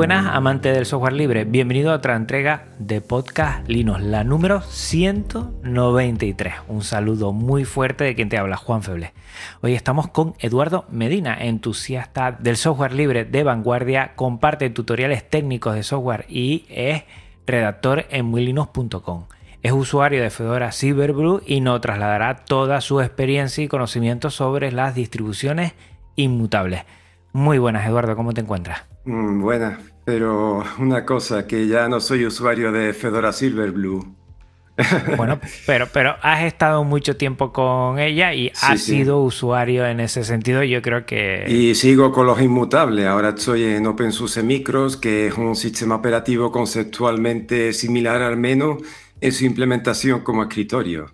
Buenas, amante del software libre. Bienvenido a otra entrega de Podcast Linux, la número 193. Un saludo muy fuerte de quien te habla, Juan Feble. Hoy estamos con Eduardo Medina, entusiasta del software libre de vanguardia, comparte tutoriales técnicos de software y es redactor en muylinux.com. Es usuario de Fedora Cyberbrew y nos trasladará toda su experiencia y conocimiento sobre las distribuciones inmutables. Muy buenas, Eduardo, ¿cómo te encuentras? Mm, buena, pero una cosa, que ya no soy usuario de Fedora Silverblue. Bueno, pero, pero has estado mucho tiempo con ella y has sido usuario en ese sentido. Yo creo que. Y sigo con los inmutables. Ahora estoy en OpenSUSE Micros, que es un sistema operativo conceptualmente similar al menos en su implementación como escritorio.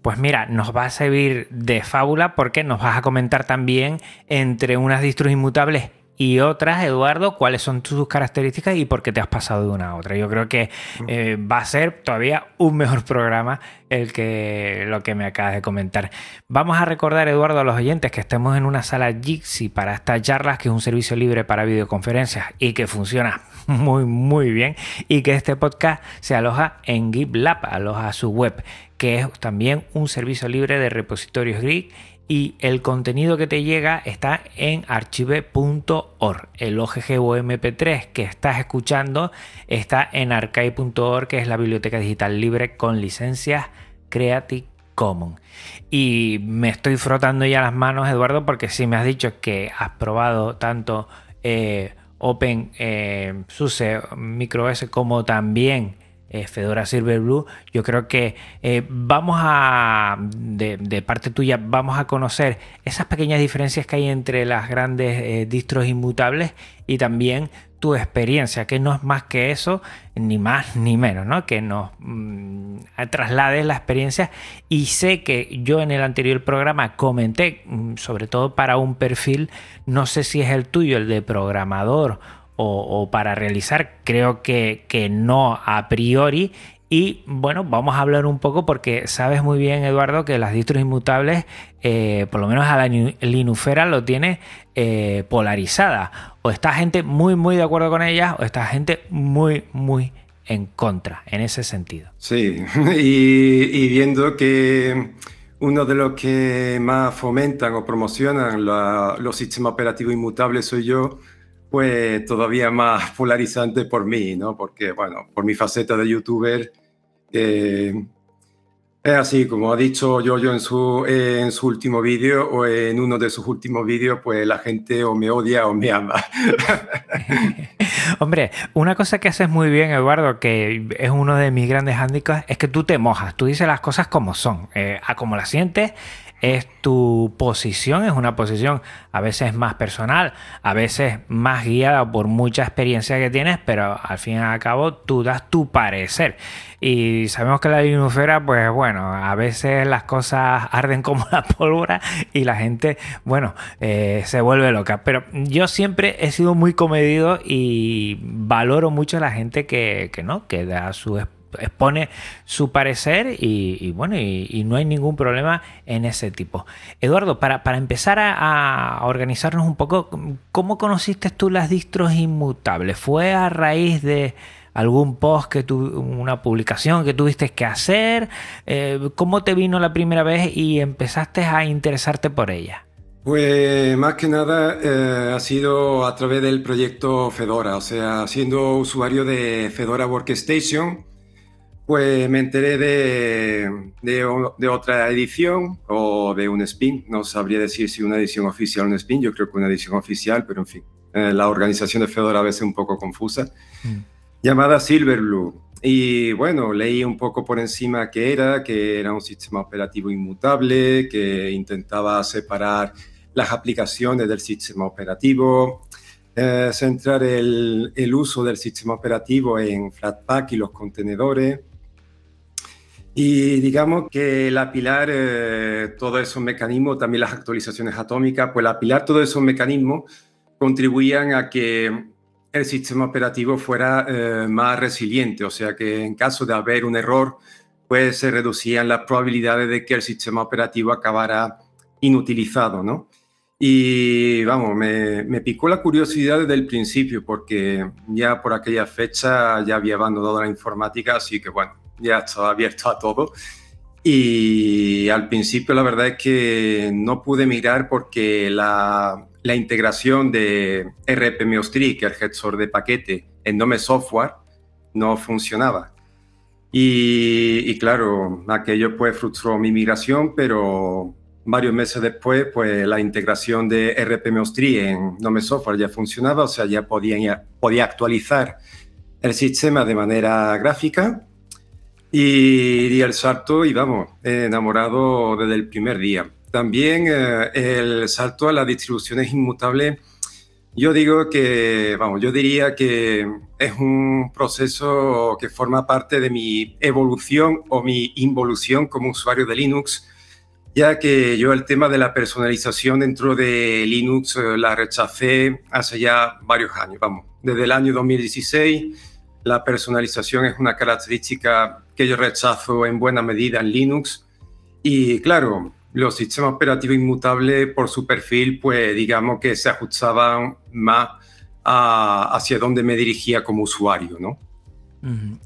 Pues mira, nos va a servir de fábula porque nos vas a comentar también entre unas distros inmutables y otras, Eduardo, cuáles son tus características y por qué te has pasado de una a otra. Yo creo que eh, va a ser todavía un mejor programa el que lo que me acabas de comentar. Vamos a recordar, Eduardo, a los oyentes que estemos en una sala Jitsi para estas charlas, que es un servicio libre para videoconferencias y que funciona muy, muy bien, y que este podcast se aloja en GitLab, aloja su web, que es también un servicio libre de repositorios Git y el contenido que te llega está en archive.org. El OGG o MP3 que estás escuchando está en archive.org, que es la biblioteca digital libre con licencias Creative Commons. Y me estoy frotando ya las manos, Eduardo, porque si me has dicho que has probado tanto eh, Open eh, SUSE MicroOS como también eh, Fedora Silverblue, yo creo que eh, vamos a, de, parte tuya, vamos a conocer esas pequeñas diferencias que hay entre las grandes eh, distros inmutables y también tu experiencia, que no es más que eso, ni más ni menos, ¿no? Que nos mm, traslades la experiencia. Y sé que yo en el anterior programa comenté, mm, sobre todo para un perfil, no sé si es el tuyo, el de programador o, para realizar, creo que, que no a priori. Y bueno, vamos a hablar un poco porque sabes muy bien, Eduardo, que las distros inmutables, eh, por lo menos a la Linufera, lo tiene eh, polarizada. O está gente muy, muy de acuerdo con ellas, o está gente muy, muy en contra, en ese sentido. Sí, y, viendo que uno de los que más fomentan o promocionan los sistemas operativos inmutables soy yo, pues todavía más polarizante por mí, ¿no? Porque, bueno, por mi faceta de youtuber, eh, es así, como ha dicho yo en su, en su último vídeo o en uno de sus últimos vídeos, pues la gente o me odia o me ama. Hombre, una cosa que haces muy bien, Eduardo, que es uno de mis grandes handicaps, es que tú te mojas, tú dices las cosas como son, eh, a como las sientes es tu posición, es una posición a veces más personal, a veces más guiada por mucha experiencia que tienes, pero al fin y al cabo tú das tu parecer. Y sabemos que la linufera, pues bueno, a veces las cosas arden como la pólvora y la gente, bueno, eh, se vuelve loca. Pero yo siempre he sido muy comedido y valoro mucho a la gente que, que no, que da su expone su parecer y, bueno, y, no hay ningún problema en ese tipo. Eduardo, para, para empezar a, organizarnos un poco, ¿cómo conociste tú las distros inmutables? ¿Fue a raíz de algún post que tu, una publicación que tuviste que hacer? Eh, ¿Cómo te vino la primera vez y empezaste a interesarte por ella? Pues más que nada eh, ha sido a través del proyecto Fedora, o sea, siendo usuario de Fedora Workstation, pues me enteré de, de, otra edición o de un spin. No sabría decir si una edición oficial o un spin. Yo creo que una edición oficial, pero en fin. Eh, la organización de Fedora a veces es un poco confusa. Mm. Llamada Silverblue. Y bueno, leí un poco por encima qué era, que era un sistema operativo inmutable, que intentaba separar las aplicaciones del sistema operativo, eh, centrar el, el, uso del sistema operativo en Flatpak y los contenedores. Y digamos que la apilar eh, todos esos mecanismos, también las actualizaciones atómicas, pues la apilar todos esos mecanismos contribuían a que el sistema operativo fuera eh, más resiliente, o sea que en caso de haber un error, pues se reducían las probabilidades de que el sistema operativo acabara inutilizado, ¿no? Y vamos, me, me, picó la curiosidad desde el principio porque ya por aquella fecha ya había abandonado la informática, así que bueno, ya estaba abierto a todo. Y al principio la verdad es que no pude mirar porque la, la integración de RPMeostri, que es el gestor de paquete, en Nome Software, no funcionaba. Y, y, claro, aquello pues frustró mi migración, pero varios meses después, pues la integración de RPMeostri en Nome Software ya funcionaba, o sea, ya podía, podía actualizar el sistema de manera gráfica y di el salto y vamos, enamorado desde el primer día. También eh, el salto a las distribuciones inmutables, yo digo que, vamos, yo diría que es un proceso que forma parte de mi evolución o mi involución como usuario de Linux, ya que yo el tema de la personalización dentro de Linux eh, la rechacé hace ya varios años, vamos, desde el año 2016 la personalización es una característica que yo rechazo en buena medida en Linux. Y claro, los sistemas operativos inmutables por su perfil, pues digamos que se ajustaban más hacia donde me dirigía como usuario, ¿no?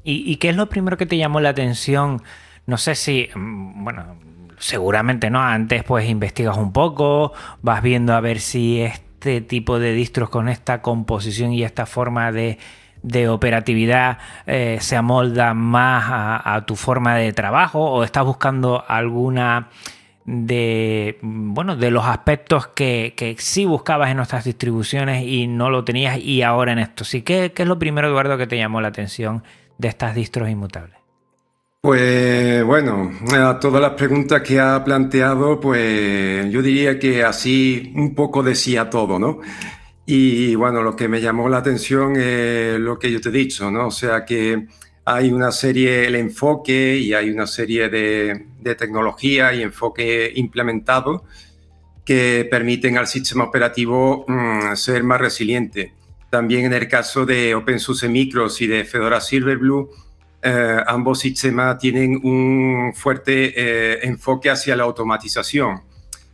¿Y, ¿Y, qué es lo primero que te llamó la atención? No sé si, mm, bueno, seguramente no, antes pues investigas un poco, vas viendo a ver si este tipo de distros con esta composición y esta forma de, de operatividad eh, se amolda más a, tu forma de trabajo o estás buscando alguna de bueno de los aspectos que, que sí buscabas en nuestras distribuciones y no lo tenías y ahora en esto sí ¿Qué, qué es lo primero Eduardo que te llamó la atención de estas distros inmutables pues bueno, a todas las preguntas que ha planteado, pues yo diría que así un poco decía todo, ¿no? Y bueno, lo que me llamó la atención es lo que yo te he dicho, ¿no? O sea que hay una serie, el enfoque y hay una serie de, de tecnología y enfoque implementado que permiten al sistema operativo mm, ser más resiliente. También en el caso de OpenSUSE Micros y de Fedora Silverblue, eh, ambos sistemas tienen un fuerte eh, enfoque hacia la automatización.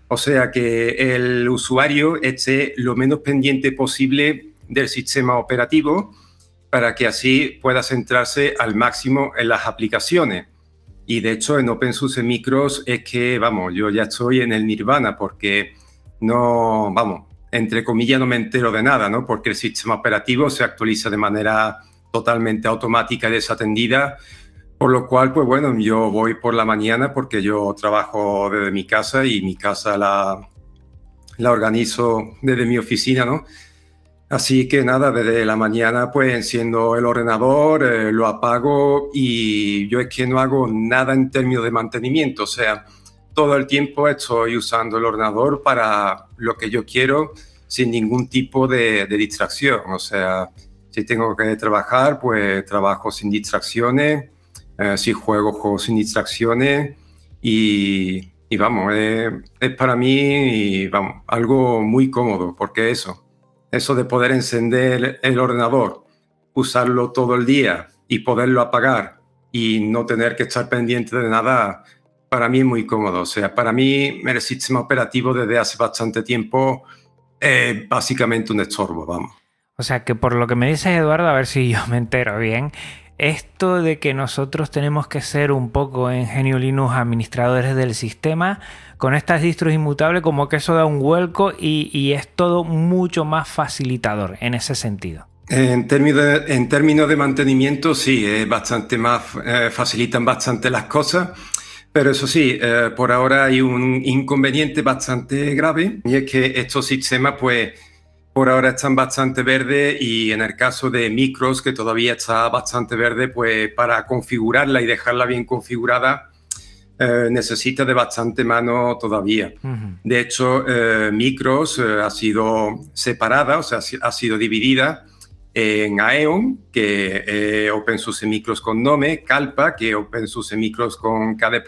O sea, que el usuario esté lo menos pendiente posible del sistema operativo para que así pueda centrarse al máximo en las aplicaciones. Y de hecho, en OpenSUSE Micros es que, vamos, yo ya estoy en el nirvana porque no, vamos, entre comillas no me entero de nada, ¿no? Porque el sistema operativo se actualiza de manera totalmente automática y desatendida por lo cual, pues bueno, yo voy por la mañana porque yo trabajo desde mi casa y mi casa la, la organizo desde mi oficina, ¿no? Así que nada, desde la mañana pues enciendo el ordenador, eh, lo apago y yo es que no hago nada en términos de mantenimiento, o sea, todo el tiempo estoy usando el ordenador para lo que yo quiero sin ningún tipo de, de distracción, o sea, si tengo que trabajar, pues trabajo sin distracciones eh, sí juego juegos sin distracciones y, y vamos, es para mí vamos, algo muy cómodo, porque eso, eso de poder encender el ordenador, usarlo todo el día y poderlo apagar y no tener que estar pendiente de nada, para mí es muy cómodo. O sea, para mí el sistema operativo desde hace bastante tiempo es básicamente un estorbo, vamos. O sea, que por lo que me dices, Eduardo, a ver si yo me entero bien, esto de que nosotros tenemos que ser un poco en Genio Linux administradores del sistema, con estas distros inmutables, como que eso da un vuelco y, es todo mucho más facilitador en ese sentido. En términos de, en términos de mantenimiento, sí, es bastante más, eh, facilitan bastante las cosas. Pero eso sí, eh, por ahora hay un inconveniente bastante grave y es que estos sistemas, pues, por ahora están bastante verdes y en el caso de micros, que todavía está bastante verde, pues para configurarla y dejarla bien configurada, eh, necesita de bastante mano todavía. De hecho, eh, Micros eh, ha sido separada, o sea, ha sido dividida en Aeon, que es OpenSUSE Micros con Nome, Calpa, que OpenSUSE Micros con KDE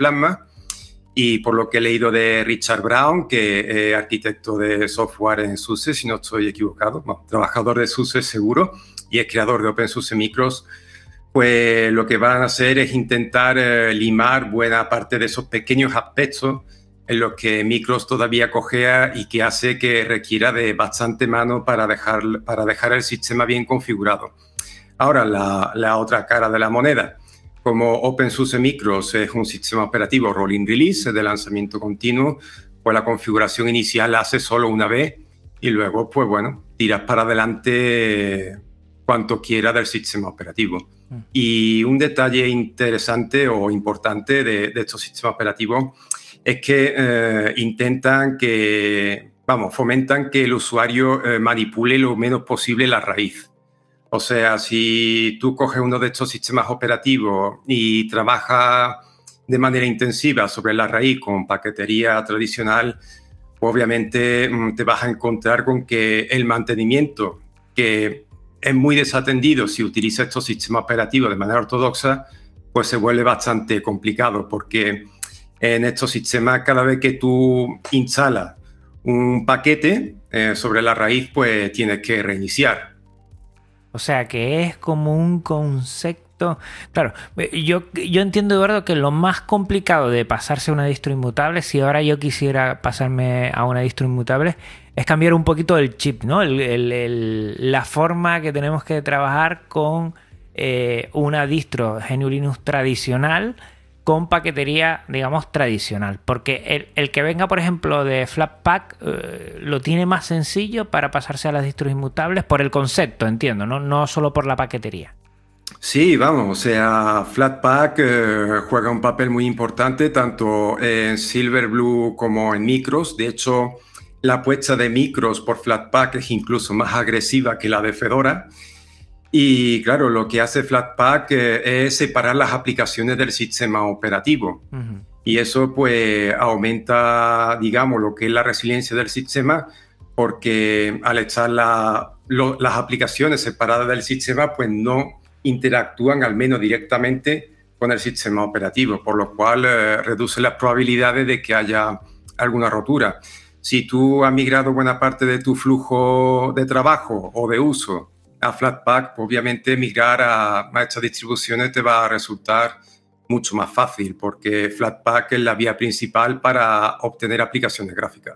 y por lo que he leído de Richard Brown, que es arquitecto de software en SUSE, si no estoy equivocado, trabajador de SUSE seguro, y es creador de OpenSUSE Micros, pues lo que van a hacer es intentar eh, limar buena parte de esos pequeños aspectos en los que Micros todavía cogea y que hace que requiera de bastante mano para dejar, para dejar el sistema bien configurado. Ahora, la, la otra cara de la moneda. Como OpenSUSE Micros es un sistema operativo rolling release de lanzamiento continuo, pues la configuración inicial la hace solo una vez y luego, pues bueno, tiras para adelante cuanto quiera del sistema operativo. Mm. Y un detalle interesante o importante de, estos sistemas operativos es que eh, intentan que, vamos, fomentan que el usuario eh, manipule lo menos posible la raíz. O sea, si tú coges uno de estos sistemas operativos y trabajas de manera intensiva sobre la raíz con paquetería tradicional, obviamente mm, te vas a encontrar con que el mantenimiento que es muy desatendido si utiliza estos sistemas operativos de manera ortodoxa, pues se vuelve bastante complicado porque en estos sistemas cada vez que tú instalas un paquete eh, sobre la raíz, pues tienes que reiniciar. O sea que es como un concepto. Claro, yo, yo entiendo, Eduardo, que lo más complicado de pasarse a una distro inmutable, si ahora yo quisiera pasarme a una distro inmutable, es cambiar un poquito el chip, ¿no? la forma que tenemos que trabajar con eh, una distro GNU Linux tradicional con paquetería, digamos, tradicional. Porque el, que venga, por ejemplo, de Flatpak eh, lo tiene más sencillo para pasarse a las distros inmutables por el concepto, entiendo, no, no solo por la paquetería. Sí, vamos, o sea, Flatpak eh, juega un papel muy importante tanto en Silverblue como en Micros. De hecho, la apuesta de micros por Flatpak es incluso más agresiva que la de Fedora. Y claro, lo que hace Flatpak eh, es separar las aplicaciones del sistema operativo. Y eso pues aumenta, digamos, lo que es la resiliencia del sistema, porque al echar las aplicaciones separadas del sistema, pues no interactúan al menos directamente con el sistema operativo, por lo cual eh, reduce las probabilidades de que haya alguna rotura si tú has migrado buena parte de tu flujo de trabajo o de uso a Flatpak, pues, obviamente migrar a, estas distribuciones te va a resultar mucho más fácil porque Flatpak es la vía principal para obtener aplicaciones gráficas.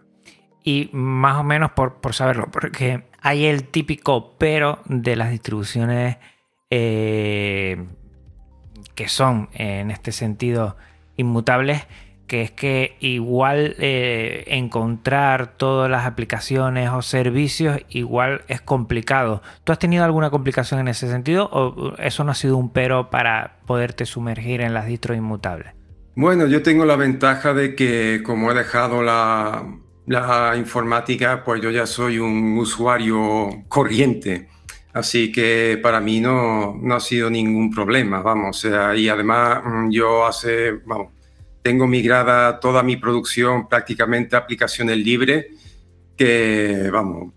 Y más o menos por, saberlo, porque hay el típico pero de las distribuciones eh, que son en este sentido inmutables que es que igual eh, encontrar todas las aplicaciones o servicios igual es complicado. ¿Tú has tenido alguna complicación en ese sentido o eso no ha sido un pero para poderte sumergir en las distros inmutables? Bueno, yo tengo la ventaja de que como he dejado la, informática, pues yo ya soy un usuario corriente. Así que para mí no, no ha sido ningún problema, vamos. y además mm, yo hace, vamos, tengo migrada toda mi producción prácticamente a aplicaciones libres, que, vamos,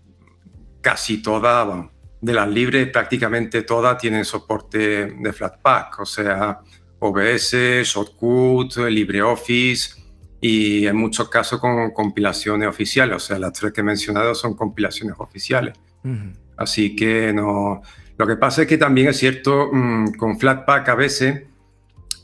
casi todas, de las libres, prácticamente todas tienen soporte de Flatpak, o sea, OBS, Shotcut, LibreOffice y en muchos casos con compilaciones oficiales, o sea, las tres que he mencionado son compilaciones oficiales. Así que no. Lo que pasa es que también es cierto, mm, con Flatpak a veces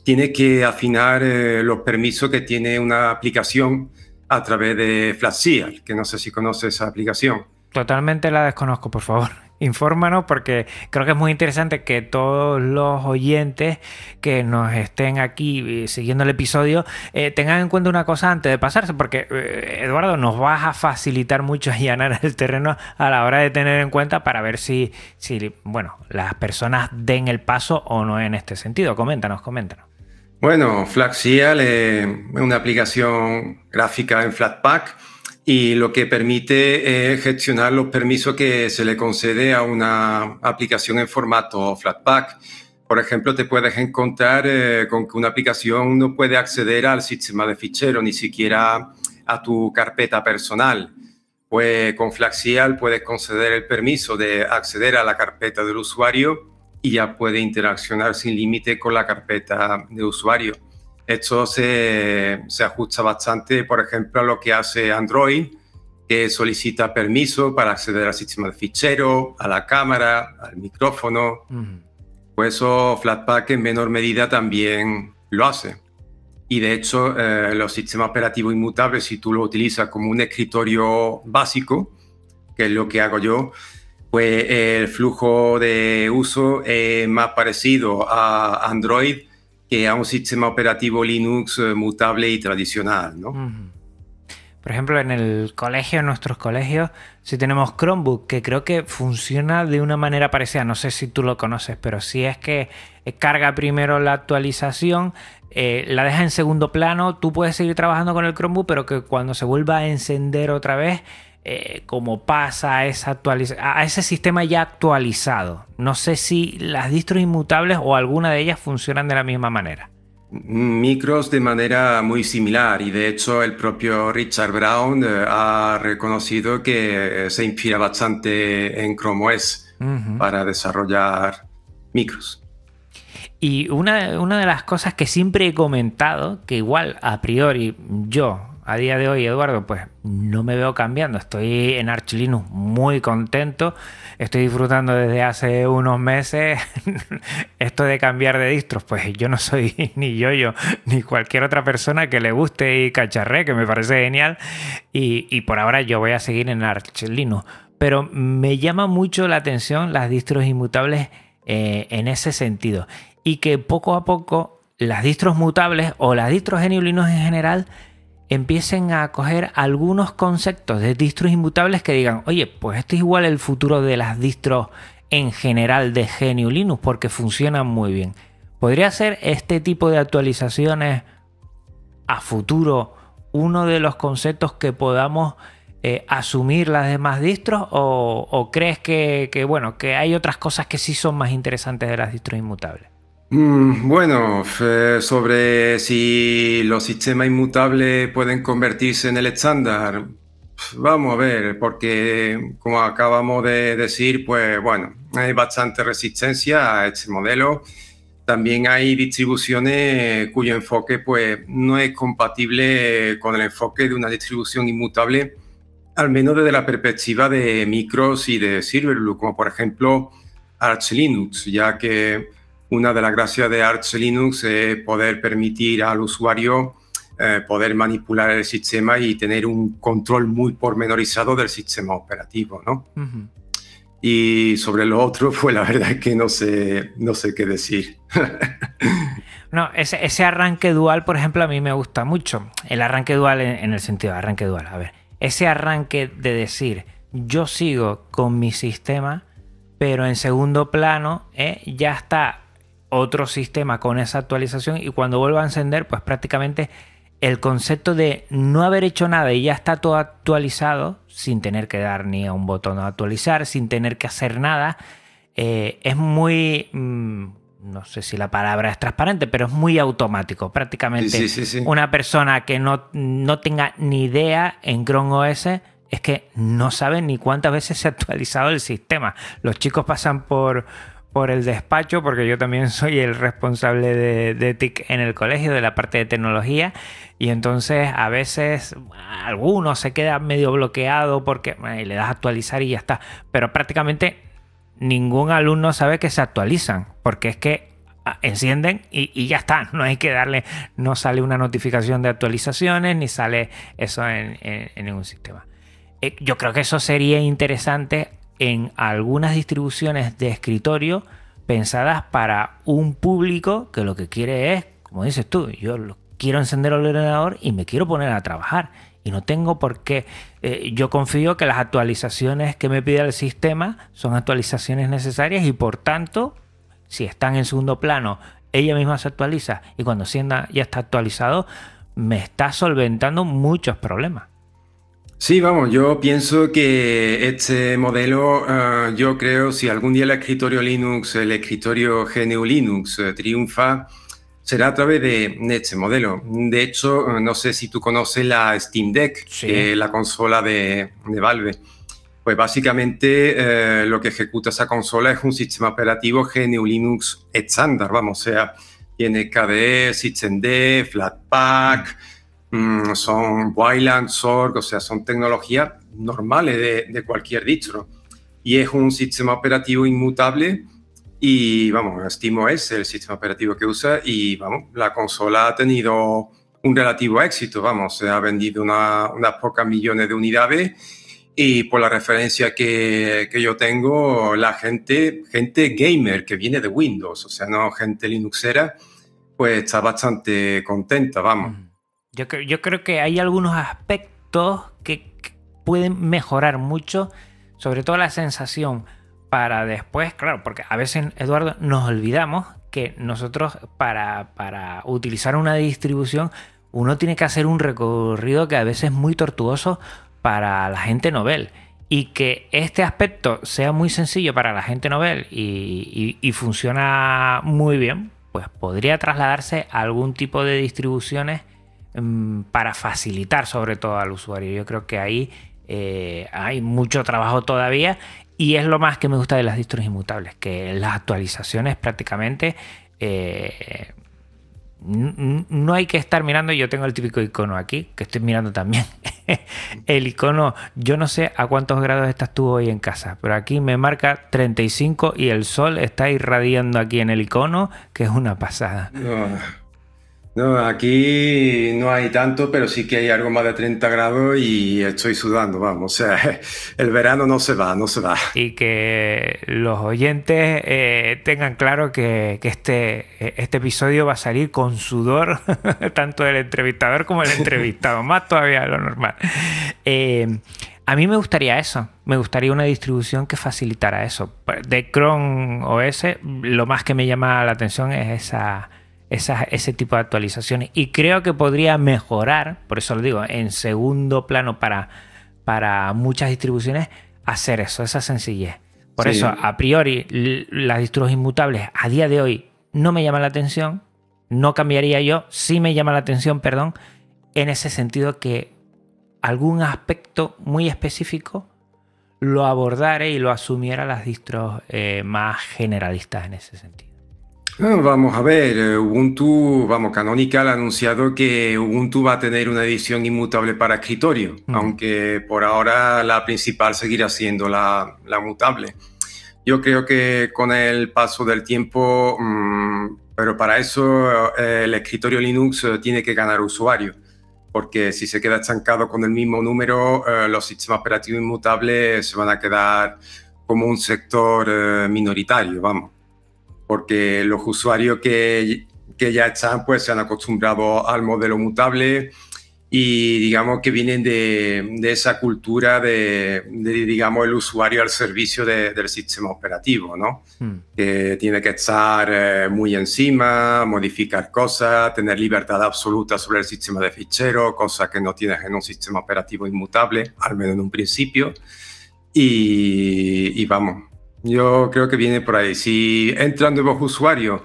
tiene que afinar eh, los permisos que tiene una aplicación a través de Flatseal, que no sé si conoce esa aplicación. Totalmente la desconozco, por favor. Infórmanos porque creo que es muy interesante que todos los oyentes que nos estén aquí eh, siguiendo el episodio eh, tengan en cuenta una cosa antes de pasarse, porque Eduardo nos vas a facilitar mucho allanar el terreno a la hora de tener en cuenta para ver si, si bueno, las personas den el paso o no en este sentido. Coméntanos, coméntanos. Bueno, Flaxial es una aplicación gráfica en Flatpak y lo que permite es gestionar los permisos que se le concede a una aplicación en formato Flatpak. por ejemplo, te puedes encontrar eh, con que una aplicación no puede acceder al sistema de fichero, ni siquiera a tu carpeta personal. Pues con Flaxial puedes conceder el permiso de acceder a la carpeta del usuario y ya puede interaccionar sin límite con la carpeta de usuario. Esto se, se, ajusta bastante, por ejemplo, a lo que hace Android, que solicita permiso para acceder al sistema de fichero, a la cámara, al micrófono. Pues eso Flatpak en menor medida también lo hace. Y de hecho, eh, los sistemas operativos inmutables, si tú lo utilizas como un escritorio básico, que es lo que hago yo, pues el flujo de uso es más parecido a Android que a un sistema operativo Linux eh, mutable y tradicional, ¿no? Por ejemplo, en el colegio, en nuestros colegios, si tenemos Chromebook, que creo que funciona de una manera parecida, no sé si tú lo conoces, pero si es que carga primero la actualización, eh, la deja en segundo plano, tú puedes seguir trabajando con el Chromebook, pero que cuando se vuelva a encender otra vez, eh, como pasa a, esa a ese sistema ya actualizado. No sé si las distros inmutables o alguna de ellas funcionan de la misma manera. Micros de manera muy similar y de hecho el propio Richard Brown eh, ha reconocido que se inspira bastante en Chrome OS para desarrollar micros. Y una, una, de las cosas que siempre he comentado, que igual a priori yo a día de hoy, Eduardo, pues no me veo cambiando. Estoy en Arch Linux muy contento. Estoy disfrutando desde hace unos meses esto de cambiar de distros. Pues yo no soy ni yo, yo, ni cualquier otra persona que le guste y cacharré, que me parece genial. Y, por ahora yo voy a seguir en Arch Linux. Pero me llama mucho la atención las distros inmutables eh, en ese sentido. Y que poco a poco las distros mutables o las distros Linux en general empiecen a coger algunos conceptos de distros inmutables que digan, oye, pues esto es igual el futuro de las distros en general de GNU Linux porque funcionan muy bien. ¿Podría ser este tipo de actualizaciones a futuro uno de los conceptos que podamos eh, asumir las demás distros o, crees que, que, bueno, que hay otras cosas que sí son más interesantes de las distros inmutables? Mm, bueno, sobre si los sistemas inmutables pueden convertirse en el estándar, vamos a ver, porque como acabamos de decir, pues bueno, hay bastante resistencia a este modelo. También hay distribuciones cuyo enfoque pues no es compatible con el enfoque de una distribución inmutable, al menos desde la perspectiva de micros y de serverless, como por ejemplo Arch Linux, ya que una de las gracias de Arch Linux es poder permitir al usuario eh, poder manipular el sistema y tener un control muy pormenorizado del sistema operativo, ¿no? Y sobre lo otro, pues la verdad es que no sé, no sé qué decir. no, ese, ese, arranque dual, por ejemplo, a mí me gusta mucho. El arranque dual en, en el sentido de arranque dual. A ver, ese arranque de decir, yo sigo con mi sistema, pero en segundo plano eh, ya está otro sistema con esa actualización y cuando vuelva a encender, pues prácticamente el concepto de no haber hecho nada y ya está todo actualizado, sin tener que dar ni a un botón a actualizar, sin tener que hacer nada, eh, es muy... Mm, no sé si la palabra es transparente, pero es muy automático. Prácticamente una persona que no, no tenga ni idea en Chrome OS es que no sabe ni cuántas veces se ha actualizado el sistema. Los chicos pasan por por el despacho, porque yo también soy el responsable de, TIC en el colegio, de la parte de tecnología, y entonces a veces algunos se queda medio bloqueado porque le das actualizar y ya está, pero prácticamente ningún alumno sabe que se actualizan, porque es que ah, encienden y, ya está, no hay que darle, no sale una notificación de actualizaciones ni sale eso en, en ningún sistema. Eh, yo creo que eso sería interesante en algunas distribuciones de escritorio pensadas para un público que lo que quiere es, como dices tú, yo quiero encender el ordenador y me quiero poner a trabajar. Y no tengo por qué. Eh, yo confío que las actualizaciones que me pide el sistema son actualizaciones necesarias y por tanto, si están en segundo plano, ella misma se actualiza y cuando sienda ya está actualizado, me está solventando muchos problemas. Sí, vamos, yo pienso que este modelo, uh, yo creo, si algún día el escritorio Linux, el escritorio GNU Linux uh, triunfa, será a través de, este modelo. De hecho, uh, no sé si tú conoces la Steam Deck, Sí. la consola de, de Valve. Pues básicamente eh, lo que ejecuta esa consola es un sistema operativo GNU Linux estándar, vamos, o sea, tiene KDE, SystemD, Flatpak, mm, son Wayland, Sorg, o sea, son tecnologías normales de, de cualquier distro. Y es un sistema operativo inmutable y, vamos, SteamOS es el sistema operativo que usa y, vamos, la consola ha tenido un relativo éxito, vamos, se ha vendido una- unas pocas millones de unidades y por la referencia que, que yo tengo, la gente, gente gamer que viene de Windows, o sea, no gente linuxera, pues está bastante contenta, vamos. Yo, cre- yo creo que hay algunos aspectos que, pueden mejorar mucho, sobre todo la sensación para después, claro, porque a veces, Eduardo, nos olvidamos que nosotros para, para utilizar una distribución, uno tiene que hacer un recorrido que a veces es muy tortuoso para la gente novel. Y que este aspecto sea muy sencillo para la gente novel y, y- y funciona muy bien, pues podría trasladarse a algún tipo de distribuciones para facilitar sobre todo al usuario. Yo creo que ahí eh, hay mucho trabajo todavía y es lo más que me gusta de las distros inmutables, que las actualizaciones prácticamente eh, no hay que estar mirando, yo tengo el típico icono aquí, que estoy mirando también. el icono, yo no sé a cuántos grados estás tú hoy en casa, pero aquí me marca 35 y el sol está irradiando aquí en el icono, que es una pasada. No, no, aquí no hay tanto, pero sí que hay algo más de 30 grados y estoy sudando, vamos. O sea, el verano no se va, no se va. y que los oyentes eh, tengan claro que, este, este episodio va a salir con sudor, tanto del entrevistador como del entrevistado, más todavía de lo normal. Eh, a mí me gustaría eso, me gustaría una distribución que facilitara eso. De Chrome OS, lo más que me llama la atención es esa, ese tipo de actualizaciones y creo que podría mejorar, por eso lo digo, en segundo plano para, para muchas distribuciones, hacer eso, esa sencillez. Por Sí. eso, a priori, las distros inmutables a día de hoy no me llaman la atención, no cambiaría yo, sí me llama la atención, perdón, en ese sentido que algún aspecto muy específico lo abordara y lo asumiera las distros eh, más generalistas en ese sentido. Ah, Vamos a ver, eh, Ubuntu, vamos, Canonical ha anunciado que Ubuntu va a tener una edición inmutable para escritorio, Mm. aunque por ahora la principal seguirá siendo la, la mutable. Yo creo que con el paso del tiempo, mm, pero para eso eh, el escritorio Linux eh, tiene que ganar usuario, porque si se queda estancado con el mismo número, eh, los sistemas operativos inmutables se van a quedar como un sector eh, minoritario, vamos porque los usuarios que, que ya están pues se han acostumbrado al modelo mutable y digamos que vienen de, de esa cultura de, de, digamos el usuario al servicio de- del sistema operativo, ¿no? Mm. Que tiene que estar eh, muy encima, modificar cosas, tener libertad absoluta sobre el sistema de ficheros, cosas que no tienes en un sistema operativo inmutable, al menos en un principio. Y, y vamos, yo creo que viene por ahí. Si entran nuevos usuarios,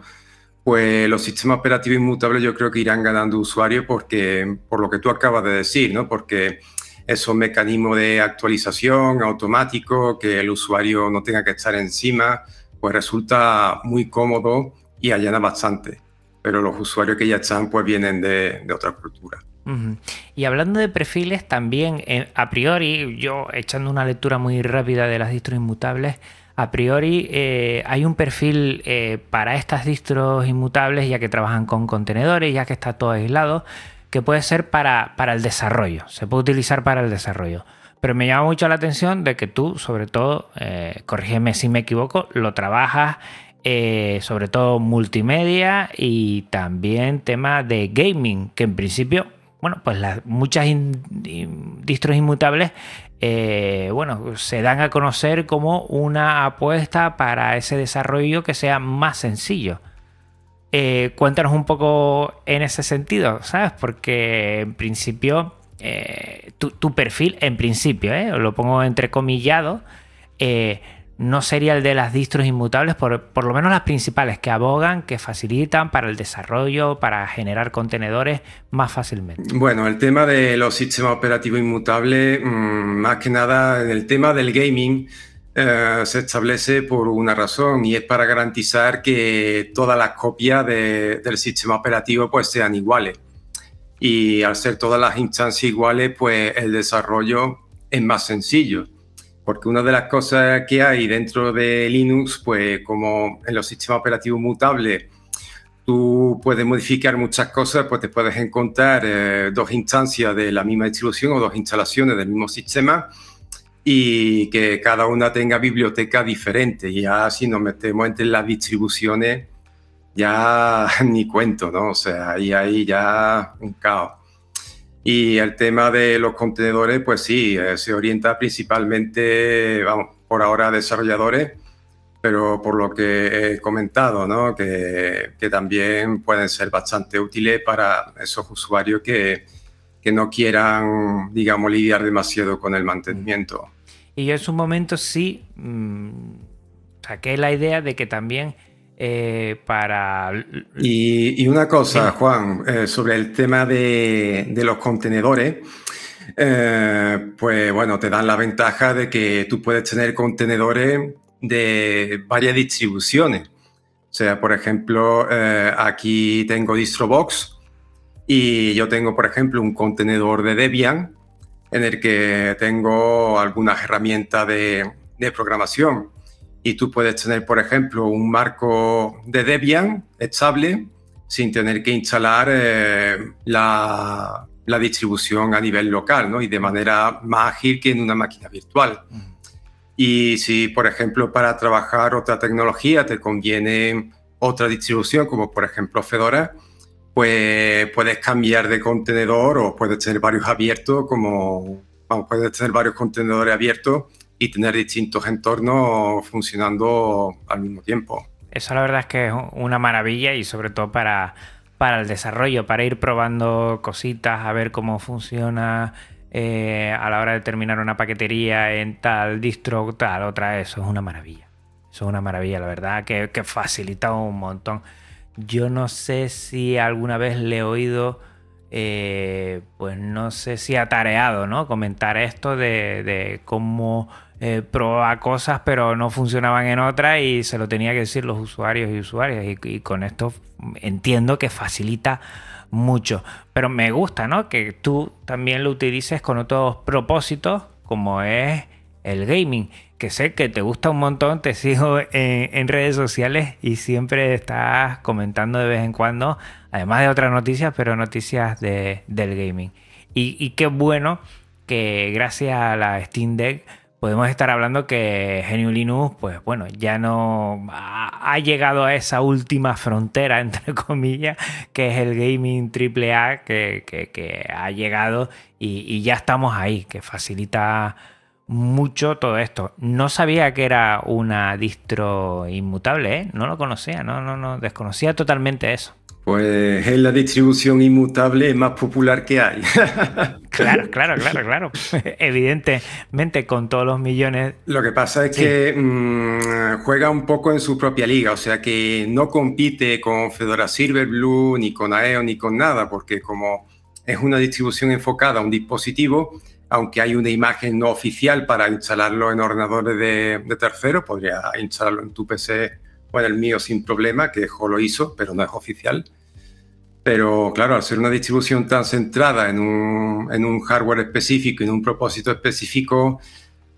pues los sistemas operativos inmutables yo creo que irán ganando usuarios porque, por lo que tú acabas de decir, ¿no? Porque esos mecanismos de actualización automático, que el usuario no tenga que estar encima, pues resulta muy cómodo y allana bastante. Pero los usuarios que ya están, pues vienen de, de otra cultura. Y hablando de perfiles, también eh, a priori, yo echando una lectura muy rápida de las distros inmutables, a priori eh, hay un perfil eh, para estas distros inmutables, ya que trabajan con contenedores, ya que está todo aislado, que puede ser para, para el desarrollo, se puede utilizar para el desarrollo. Pero me llama mucho la atención de que tú, sobre todo, eh, corrígeme si me equivoco, lo trabajas sobre todo multimedia y también tema de gaming, que en principio, bueno, pues las muchas distros inmutables, eh, bueno, se dan a conocer como una apuesta para ese desarrollo que sea más sencillo. Eh, cuéntanos un poco en ese sentido, ¿sabes? Porque en principio eh, tu, perfil, en principio, lo pongo entrecomillado, eh, no sería el de las distros inmutables, por, por, lo menos las principales, que abogan, que facilitan para el desarrollo, para generar contenedores más fácilmente. Bueno, el tema de los sistemas operativos inmutables, mm, más que nada en el tema del gaming, eh, se establece por una razón y es para garantizar que todas las copias del sistema operativo pues sean iguales. Y al ser todas las instancias iguales, pues el desarrollo es más sencillo. Porque una de las cosas que hay dentro de Linux, pues como en los sistemas operativos mutables, tú puedes modificar muchas cosas, pues te puedes encontrar eh, dos instancias de la misma distribución o dos instalaciones del mismo sistema y que cada una tenga biblioteca diferente. Y ya si nos metemos entre las distribuciones, ya ni cuento, ¿no? O sea, ahí hay ya un caos. Y el tema de los contenedores, pues sí, eh, se orienta principalmente, vamos, por ahora a desarrolladores, pero por lo que he comentado, ¿no? Que, que también pueden ser bastante útiles para esos usuarios que, que no quieran, digamos, lidiar demasiado con el mantenimiento. Y yo en su momento sí mm, saqué la idea de que también eh, para... Y, una cosa, Juan, eh, sobre el tema de, los contenedores. Eh, pues bueno, te dan la ventaja de que tú puedes tener contenedores de varias distribuciones. O sea, por ejemplo, aquí tengo DistroBox, y yo tengo, por ejemplo, un contenedor de Debian en el que tengo algunas herramientas de, programación. Y tú puedes tener, por ejemplo, un marco de Debian estable sin tener que instalar eh, la, distribución a nivel local ¿no? y de manera más ágil que en una máquina virtual. Y si, por ejemplo, para trabajar otra tecnología te conviene otra distribución, como por ejemplo Fedora, pues puedes cambiar de contenedor o puedes tener varios abiertos, como vamos, puedes tener varios contenedores abiertos y tener distintos entornos funcionando al mismo tiempo. Eso la verdad es que es una maravilla y sobre todo para, para el desarrollo, para ir probando cositas, a ver cómo funciona eh, a la hora de terminar una paquetería en tal distro, tal, otra, eso es una maravilla. Eso es una maravilla, la verdad, que, que facilita un montón. Yo no sé si alguna vez le he oído, eh, pues no sé si atareado, ¿no? Comentar esto de, cómo eh, probaba cosas pero no funcionaban en otras y se lo tenía que decir los usuarios y usuarias. Y, con esto entiendo que facilita mucho. Pero me gusta, ¿no? Que tú también lo utilices con otros propósitos como es el gaming que sé que te gusta un montón, te sigo en, redes sociales y siempre estás comentando de vez en cuando, además de otras noticias, pero noticias de, del gaming. Y, qué bueno que gracias a la Steam Deck podemos estar hablando que GNU Linux, pues bueno, ya no ha, llegado a esa última frontera, entre comillas, que es el gaming AAA, que, que, ha llegado y, y ya estamos ahí, que facilita mucho todo esto. No sabía que era una distro inmutable, ¿eh? no lo conocía, no, no, no, desconocía totalmente eso. Pues es la distribución inmutable más popular que hay. claro, claro, claro, claro. Evidentemente, con todos los millones. Lo que pasa es que mm, juega un poco en su propia liga, o sea que no compite con Fedora Silverblue, ni con AEO, ni con nada, porque como es una distribución enfocada a un dispositivo, aunque hay una imagen no oficial para instalarlo en ordenadores de, de terceros, podría instalarlo en tu PC o en el mío sin problema, que Jo lo hizo, pero no es oficial. Pero claro, al ser una distribución tan centrada en un, en un hardware específico, en un propósito específico,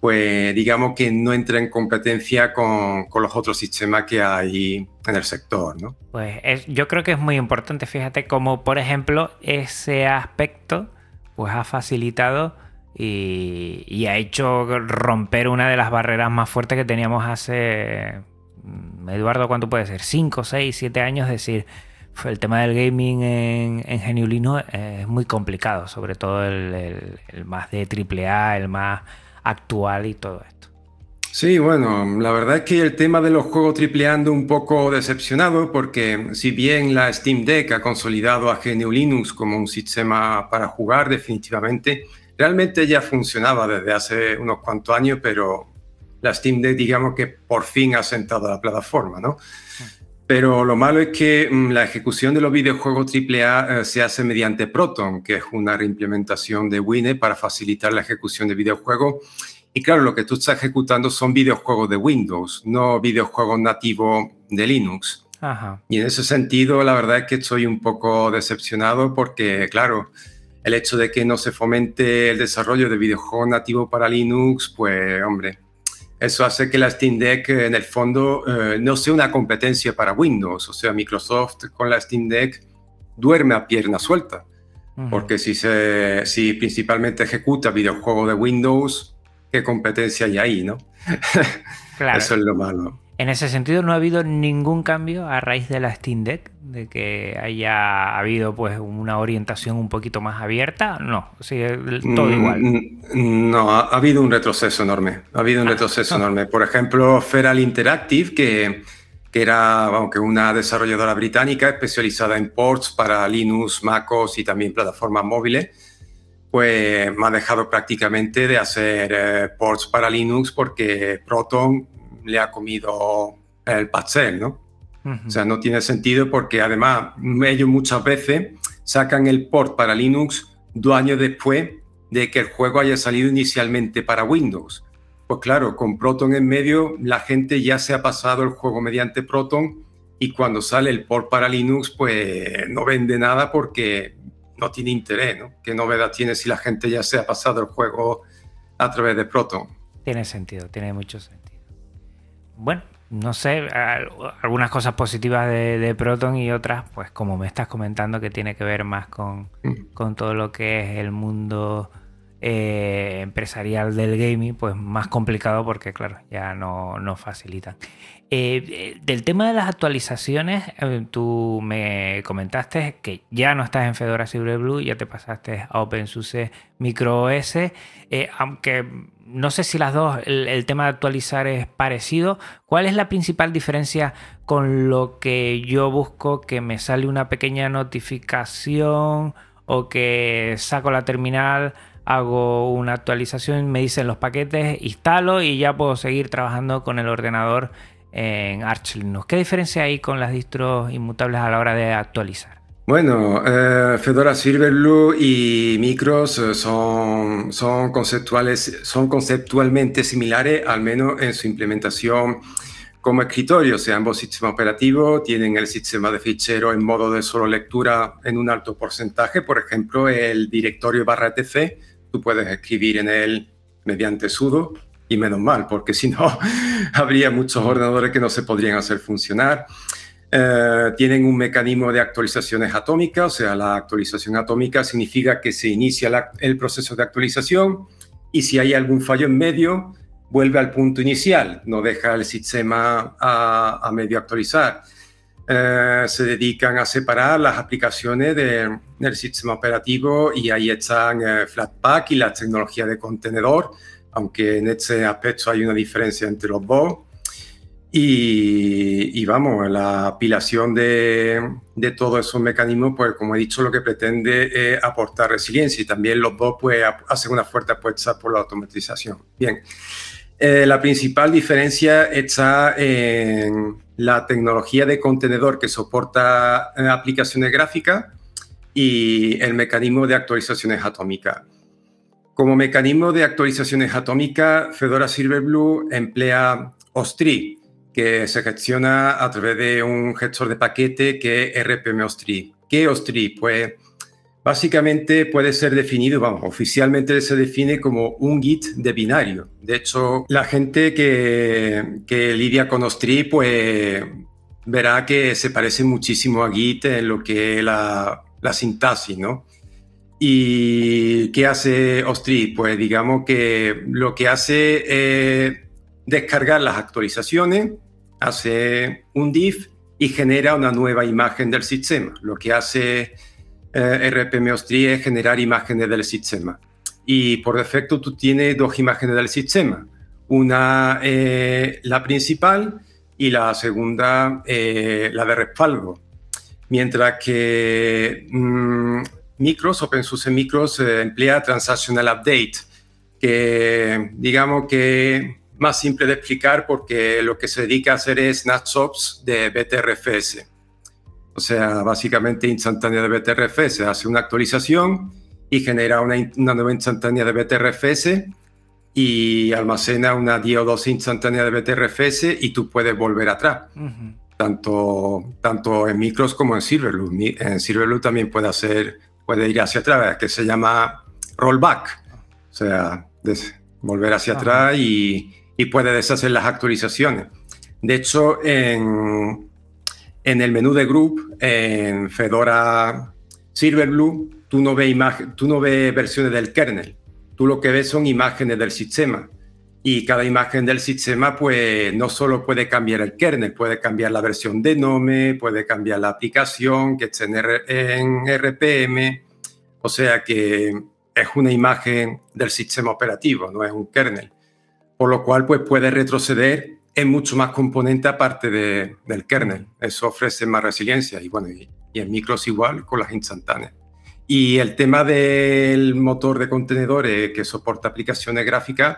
pues digamos que no entra en competencia con, con, los otros sistemas que hay en el sector, ¿no? Pues yo creo que es muy importante, fíjate, como por ejemplo ese aspecto pues ha facilitado y, ha hecho romper una de las barreras más fuertes que teníamos hace, Eduardo, ¿cuánto puede ser? 5, 6, 7 años, es decir, el tema del gaming en, en Geniulino es muy complicado, sobre todo el, más de AAA, el más actual y todo esto. Sí, bueno, la verdad es que el tema de los juegos triple ando un poco decepcionado porque si bien la Steam Deck ha consolidado a GNU Linux como un sistema para jugar definitivamente, realmente ya funcionaba desde hace unos cuantos años, pero la Steam Deck digamos que por fin ha sentado la plataforma, ¿no? Pero lo malo es que mm, la ejecución de los videojuegos AAA eh, se hace mediante Proton, que es una reimplementación de Wine para facilitar la ejecución de videojuegos y claro, lo que tú estás ejecutando son videojuegos de Windows, no videojuegos nativos de Linux. Y en ese sentido, la verdad es que estoy un poco decepcionado porque, claro, el hecho de que no se fomente el desarrollo de videojuegos nativos para Linux, pues, hombre, eso hace que la Steam Deck, en el fondo, eh, no sea una competencia para Windows. O sea, Microsoft con la Steam Deck duerme a pierna suelta. Porque si, se, si principalmente ejecuta videojuegos de Windows, qué competencia hay ahí, ¿no? Claro. Eso es lo malo. En ese sentido, ¿no ha habido ningún cambio a raíz de la Steam Deck? ¿De que haya habido pues una orientación un poquito más abierta? No, sí, todo mm, igual. Mm, no, ha, habido un retroceso enorme. Ha habido un ah, retroceso enorme. Por ejemplo, Feral Interactive, que, que era aunque una desarrolladora británica especializada en ports para Linux, MacOS y también plataformas móviles, pues me ha dejado prácticamente de hacer eh, ports para Linux porque Proton le ha comido el pastel, ¿no? O sea, no tiene sentido porque además ellos muchas veces sacan el port para Linux dos años después de que el juego haya salido inicialmente para Windows. Pues claro, con Proton en medio, la gente ya se ha pasado el juego mediante Proton y cuando sale el port para Linux, pues no vende nada porque no tiene interés, ¿no? ¿Qué novedad tiene si la gente ya se ha pasado el juego a través de Proton? Tiene sentido, tiene mucho sentido. Bueno, no sé, algunas cosas positivas de, Proton y otras, pues como me estás comentando, que tiene que ver más con, mm. con todo lo que es el mundo eh, empresarial del gaming, pues más complicado porque, claro, ya no, no facilitan. Eh, eh, del tema de las actualizaciones, tú me comentaste que ya no estás en Fedora Silverblue, ya te pasaste a OpenSUSE MicroOS, aunque no sé si las dos, el, tema de actualizar es parecido. ¿Cuál es la principal diferencia con lo que yo busco que me sale una pequeña notificación o que saco la terminal? hago una actualización, me dicen los paquetes, instalo y ya puedo seguir trabajando con el ordenador en Arch Linux. ¿Qué diferencia hay con las distros inmutables a la hora de actualizar? Bueno, eh, Fedora Silverblue y Micros eh, son, son, conceptuales, son conceptualmente similares, al menos en su implementación como escritorio. O sea, ambos sistemas operativos tienen el sistema de fichero en modo de solo lectura en un alto porcentaje. Por ejemplo, el directorio barra etc tú puedes escribir en él mediante sudo y menos mal, porque si no, habría muchos ordenadores que no se podrían hacer funcionar. Eh, tienen un mecanismo de actualizaciones atómicas, o sea, la actualización atómica significa que se inicia el proceso de actualización y si hay algún fallo en medio, vuelve al punto inicial, no deja el sistema a, a medio actualizar. Eh, se dedican a separar las aplicaciones del sistema operativo y ahí están eh, Flatpak y la tecnología de contenedor, aunque en este aspecto hay una diferencia entre los dos. Y, vamos, la apilación de, de, todos esos mecanismos, pues como he dicho, lo que pretende es aportar resiliencia y también los dos pues hacen una fuerte apuesta por la automatización. Bien, eh, la principal diferencia está en la tecnología de contenedor que soporta eh, aplicaciones gráficas y el mecanismo de actualizaciones atómicas. Como mecanismo de actualizaciones atómicas, Fedora Silverblue emplea OSTRI, que se gestiona a través de un gestor de paquete que es RPM OSTRI. ¿Qué OSTRI? Pues Básicamente puede ser definido, vamos, oficialmente se define como un Git de binario. De hecho, la gente que, que lidia con Ostri, pues verá que se parece muchísimo a Git en lo que es la, la sintaxis, ¿no? ¿Y qué hace Ostri? Pues digamos que lo que hace es descargar las actualizaciones, hace un div y genera una nueva imagen del sistema. Lo que hace eh, RPM Ostri es generar imágenes del sistema. Y por defecto tú tienes dos imágenes del sistema. Una, la principal y la segunda, la de respaldo. Mientras que mm, Micros, OpenSUSE Micros, emplea Transactional Update, que digamos que más simple de explicar porque lo que se dedica a hacer es snapshots de BTRFS. O sea, básicamente instantánea de BTRFS. Hace una actualización y genera una, nueva instantánea de BTRFS y almacena una 10 o 12 instantánea de BTRFS y tú puedes volver atrás. tanto, tanto en micros como en Silverblue. En Silverblue también puede, hacer, puede ir hacia atrás, que se llama rollback. O sea, volver hacia atrás y, y puede deshacer las actualizaciones. De hecho, en, el menú de Group, en Fedora Silverblue, tú no, ves tú no ves versiones del kernel. Tú lo que ves son imágenes del sistema. Y cada imagen del sistema, pues no solo puede cambiar el kernel, puede cambiar la versión de Nome, puede cambiar la aplicación que esté en RPM. O sea que es una imagen del sistema operativo, no es un kernel. Por lo cual, pues puede retroceder es mucho más componente aparte del kernel. Eso ofrece más resiliencia y bueno, y, en micros igual con las instantáneas. Y el tema del motor de contenedores que soporta aplicaciones gráficas,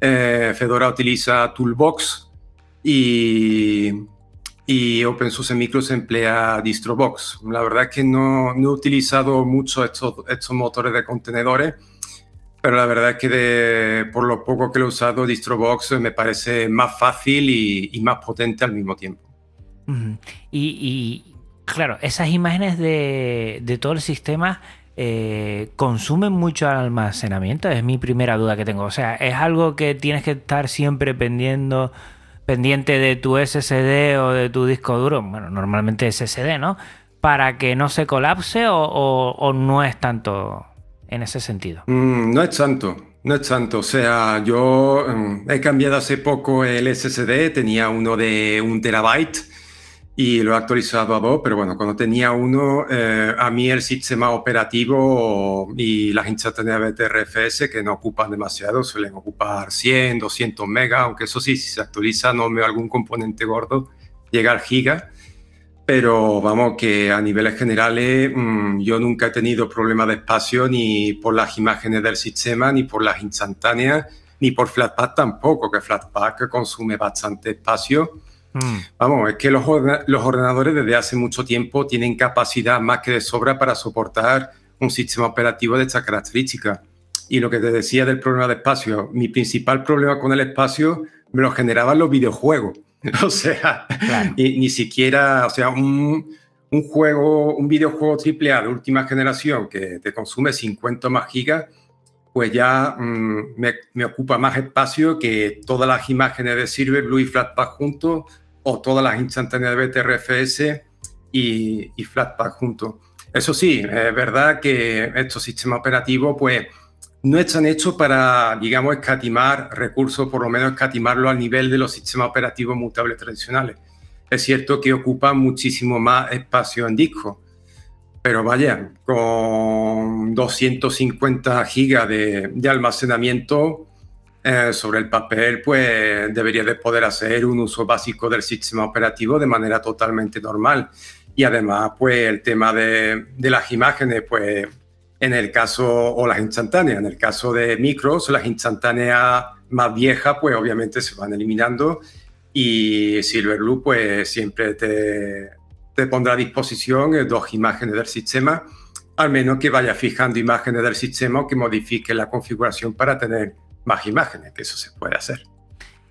eh, Fedora utiliza Toolbox y, y OpenSUSE Micros emplea DistroBox. La verdad es que no, no he utilizado mucho estos, estos motores de contenedores pero la verdad es que por lo poco que lo he usado, DistroBox me parece más fácil y, más potente al mismo tiempo. y, claro, esas imágenes de, de todo el sistema eh, consumen mucho almacenamiento, es mi primera duda que tengo. O sea, es algo que tienes que estar siempre pendiendo, pendiente de tu SSD o de tu disco duro. Bueno, normalmente SSD, ¿no? Para que no se colapse o no es tanto en ese sentido? Mm, no es tanto, no es tanto. O sea, yo mm, he cambiado hace poco el SSD, tenía uno de un terabyte y lo he actualizado a dos, pero bueno, cuando tenía uno, eh, a mí el sistema operativo y las instantáneas BTRFS que no ocupan demasiado, suelen ocupar 100, 200 megas, aunque eso sí, si se actualiza no me algún componente gordo, llega al giga pero vamos que a niveles generales mm, yo nunca he tenido problema de espacio ni por las imágenes del sistema, ni por las instantáneas, ni por Flatpak tampoco, que Flatpak consume bastante espacio. Mm. Vamos, es que los, los ordenadores desde hace mucho tiempo tienen capacidad más que de sobra para soportar un sistema operativo de esta característica. Y lo que te decía del problema de espacio, mi principal problema con el espacio me lo generaban los videojuegos. O sea, ni, siquiera, o sea, un, un, juego, un videojuego AAA de última generación que te consume 50 más gigas, pues ya mm, me, me, ocupa más espacio que todas las imágenes de Silverblue y Flatpak juntos o todas las instantáneas de BTRFS y, y Flatpak juntos. Eso sí, es verdad que estos sistemas operativos, pues no están hechos para, digamos, escatimar recursos, por lo menos escatimarlo al nivel de los sistemas operativos mutables tradicionales. Es cierto que ocupan muchísimo más espacio en disco, pero vaya, con 250 gigas de, almacenamiento eh, sobre el papel, pues debería de poder hacer un uso básico del sistema operativo de manera totalmente normal. Y además, pues el tema de, de las imágenes, pues en el caso, o las instantáneas, en el caso de micros, las instantáneas más viejas, pues obviamente se van eliminando y Silverblue pues siempre te, te pondrá a disposición dos imágenes del sistema, al menos que vaya fijando imágenes del sistema o que modifique la configuración para tener más imágenes, que eso se puede hacer.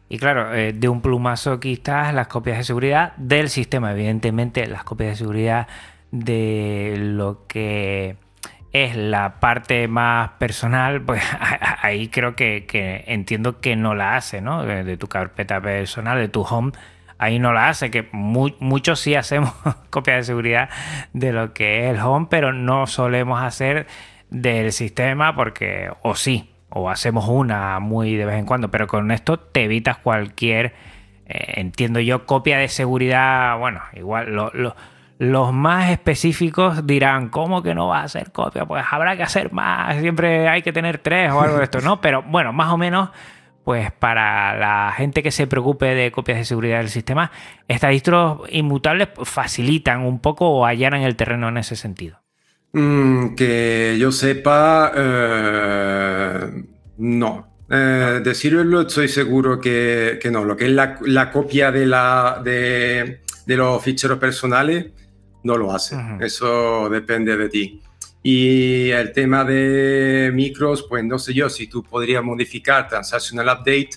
Y claro, eh, de un plumazo quizás las copias de seguridad del sistema, evidentemente las copias de seguridad de lo que es la parte más personal, pues ahí creo que, entiendo que no la hace, ¿no? De, tu carpeta personal, de tu home, ahí no la hace, que muchos sí hacemos copia de seguridad de lo que es el home, pero no solemos hacer del sistema porque, o sí, o hacemos una muy de vez en cuando, pero con esto te evitas cualquier, eh, entiendo yo, copia de seguridad, bueno, igual lo los más específicos dirán, ¿cómo que no va a hacer copia? Pues habrá que hacer más, siempre hay que tener tres o algo de esto, ¿no? Pero bueno, más o menos, pues para la gente que se preocupe de copias de seguridad del sistema, estas distros inmutables facilitan un poco o allanan el terreno en ese sentido. Mm, que yo sepa, eh, no. Eh, decirlo estoy seguro que, no. Lo que es la, copia de, la, de, los ficheros personales no lo hace. Eso depende de ti. Y el tema de micros, pues no sé yo si tú podrías modificar Transactional Update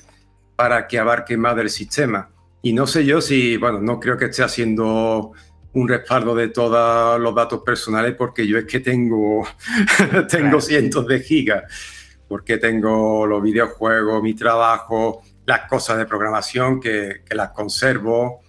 para que abarque más del sistema. Y no sé yo si, bueno, no creo que esté haciendo un respaldo de todos los datos personales porque yo es que tengo, tengo cientos de gigas, porque tengo los videojuegos, mi trabajo, las cosas de programación que, que las conservo.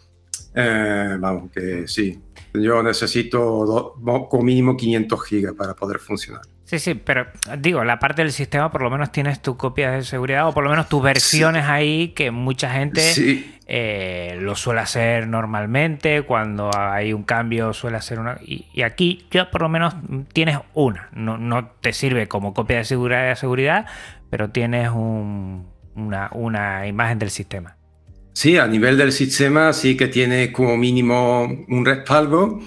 Eh, vamos, que sí, yo necesito como mínimo 500 gigas para poder funcionar. Sí, sí, pero digo, la parte del sistema por lo menos tienes tu copia de seguridad o por lo menos tus versiones ahí que mucha gente eh, lo suele hacer normalmente, cuando hay un cambio suele hacer una... Y, aquí ya por lo menos tienes una, no, te sirve como copia de seguridad, de seguridad pero tienes una, una imagen del sistema. Sí, a nivel del sistema sí que tiene como mínimo un respaldo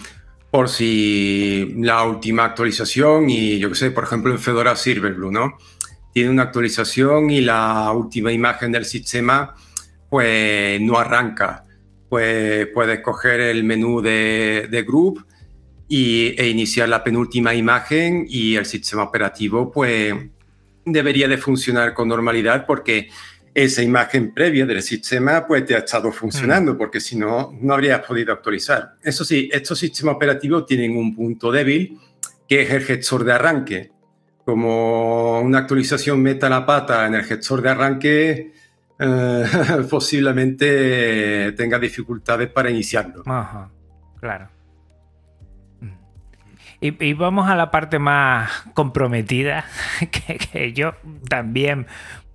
por si la última actualización y yo qué sé, por ejemplo en Fedora Silverblue, ¿no? Tiene una actualización y la última imagen del sistema pues no arranca. Pues puedes coger el menú de, de group y, e iniciar la penúltima imagen y el sistema operativo pues debería de funcionar con normalidad porque esa imagen previa del sistema pues te ha estado funcionando, mm. porque si no, no habrías podido actualizar. Eso sí, estos sistemas operativos tienen un punto débil, que es el gestor de arranque. Como una actualización meta la pata en el gestor de arranque, eh, posiblemente tenga dificultades para iniciarlo. Ajá, claro. Mm. Y, vamos a la parte más comprometida, que, que, yo también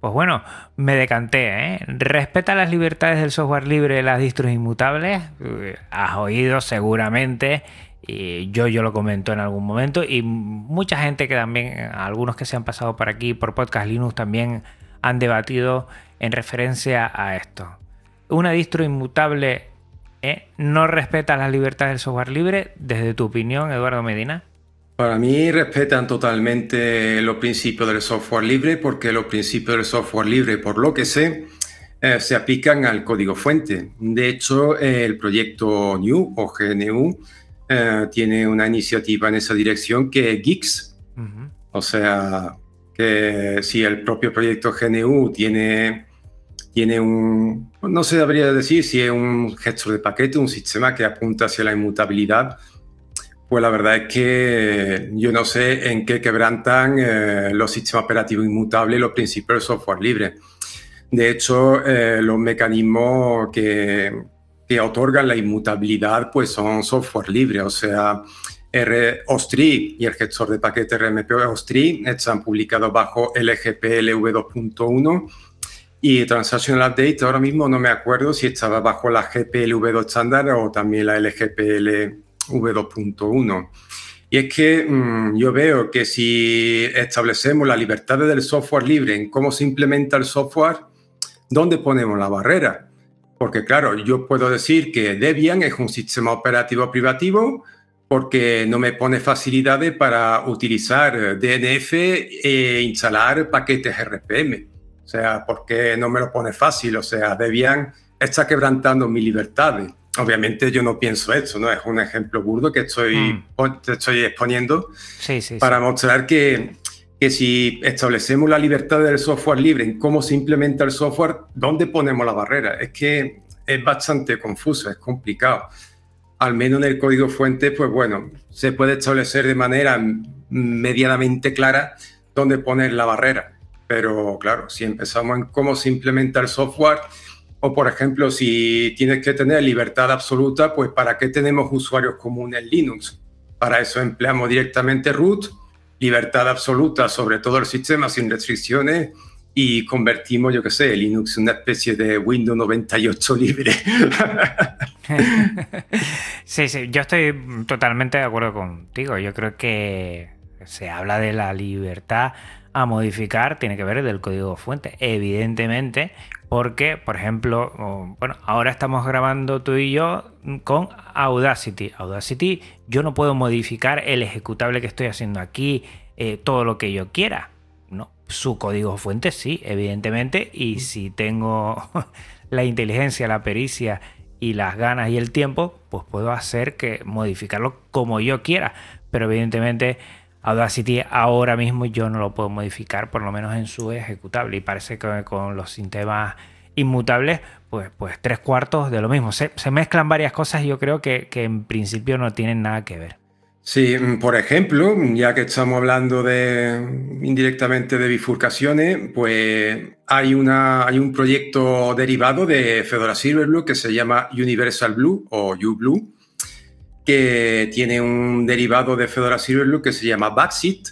pues bueno, me decanté, ¿eh? Respeta las libertades del software libre, las distros inmutables. Eh, has oído seguramente, y yo, yo lo comento en algún momento, y mucha gente que también, algunos que se han pasado por aquí, por Podcast Linux, también han debatido en referencia a esto. Una distro inmutable ¿eh? no respeta las libertades del software libre, desde tu opinión, Eduardo Medina. Para mí respetan totalmente los principios del software libre porque los principios del software libre, por lo que sé, eh, se aplican al código fuente. De hecho, el proyecto New o GNU eh, tiene una iniciativa en esa dirección que es GIX. O sea, que si el propio proyecto GNU tiene, tiene un, no se debería decir si es un gestor de paquete, un sistema que apunta hacia la inmutabilidad, pues la verdad es que yo no sé en qué quebrantan eh, los sistemas operativos inmutables y los principios del software libre. De hecho, eh, los mecanismos que, que, otorgan la inmutabilidad pues son software libre, o sea, R OSTRI y el gestor de paquete RMP OSTRI están publicados bajo LGPL v2.1 y Transactional Update ahora mismo no me acuerdo si estaba bajo la GPLv2 estándar o también la LGPL V2.1. Y es que mm, yo veo que si establecemos la libertad del software libre en cómo se implementa el software, ¿dónde ponemos la barrera? Porque claro, yo puedo decir que Debian es un sistema operativo privativo porque no me pone facilidades para utilizar DNF e instalar paquetes RPM. O sea, porque no me lo pone fácil. O sea, Debian está quebrantando mis libertades. Obviamente yo no pienso esto, ¿no? Es un ejemplo burdo que estoy, mm. estoy exponiendo para mostrar que, que si establecemos la libertad del software libre en cómo se implementa el software, ¿dónde ponemos la barrera? Es que es bastante confuso, es complicado. Al menos en el código fuente, pues bueno, se puede establecer de manera medianamente clara dónde poner la barrera. Pero claro, si empezamos en cómo se implementa el software, o, por ejemplo, si tienes que tener libertad absoluta, pues ¿para qué tenemos usuarios comunes Linux? Para eso empleamos directamente root, libertad absoluta sobre todo el sistema sin restricciones y convertimos, yo qué sé, Linux en una especie de Windows 98 libre. sí, sí, yo estoy totalmente de acuerdo contigo. Yo creo que se habla de la libertad a modificar tiene que ver del código fuente. Evidentemente, porque, por ejemplo, bueno, ahora estamos grabando tú y yo con Audacity. Audacity, yo no puedo modificar el ejecutable que estoy haciendo aquí, eh, todo lo que yo quiera. No, su código fuente sí, evidentemente, y si tengo la inteligencia, la pericia y las ganas y el tiempo, pues puedo hacer que modificarlo como yo quiera. Pero evidentemente Audacity ahora mismo yo no lo puedo modificar, por lo menos en su ejecutable. Y parece que con los sistemas inmutables, pues, pues tres cuartos de lo mismo. Se, mezclan varias cosas y yo creo que, en principio no tienen nada que ver. Sí, por ejemplo, ya que estamos hablando de indirectamente de bifurcaciones, pues hay, una, hay un proyecto derivado de Fedora Silverblue que se llama Universal Blue o UBlue que tiene un derivado de Fedora Silverblue que se llama Backseat,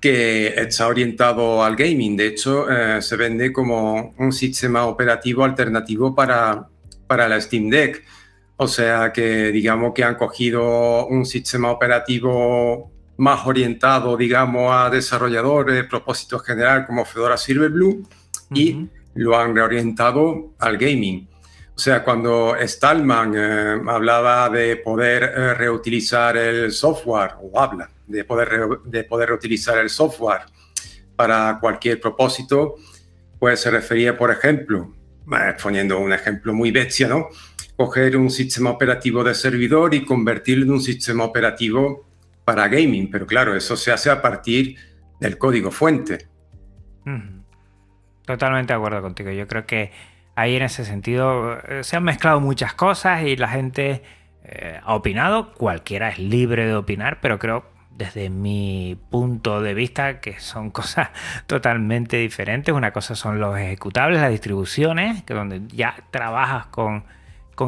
que está orientado al gaming. De hecho, eh, se vende como un sistema operativo alternativo para, para la Steam Deck. O sea que digamos que han cogido un sistema operativo más orientado, digamos, a desarrolladores, propósito general como Fedora Silverblue y lo han reorientado al gaming. O sea, cuando Stallman eh, hablaba de poder eh, reutilizar el software, o habla de poder, de poder reutilizar el software para cualquier propósito, pues se refería, por ejemplo, eh, poniendo un ejemplo muy bestia, ¿no? Coger un sistema operativo de servidor y convertirlo en un sistema operativo para gaming. Pero claro, eso se hace a partir del código fuente. Totalmente de acuerdo contigo. Yo creo que ahí en ese sentido eh, se han mezclado muchas cosas y la gente eh, ha opinado, cualquiera es libre de opinar, pero creo desde mi punto de vista que son cosas totalmente diferentes. Una cosa son los ejecutables, las distribuciones, que donde ya trabajas con,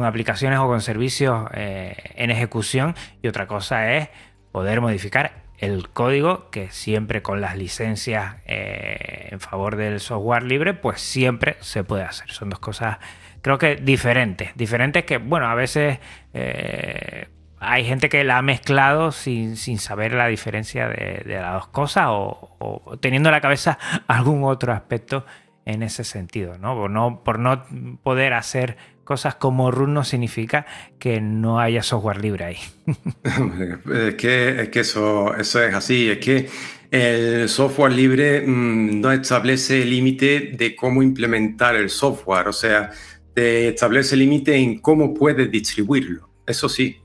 aplicaciones o con servicios eh, en ejecución y otra cosa es poder modificar el código, que siempre con las licencias eh, en favor del software libre, pues siempre se puede hacer. Son dos cosas, creo que diferentes. Diferentes que, bueno, a veces eh, hay gente que la ha mezclado sin, saber la diferencia de, las dos cosas o, teniendo en la cabeza algún otro aspecto en ese sentido, ¿no? No, por no poder hacer cosas como root no significa que no haya software libre ahí. es que, es que eso, eso es así, es que el software libre mm, no establece límite de cómo implementar el software, o sea, te establece límite en cómo puedes distribuirlo, eso sí,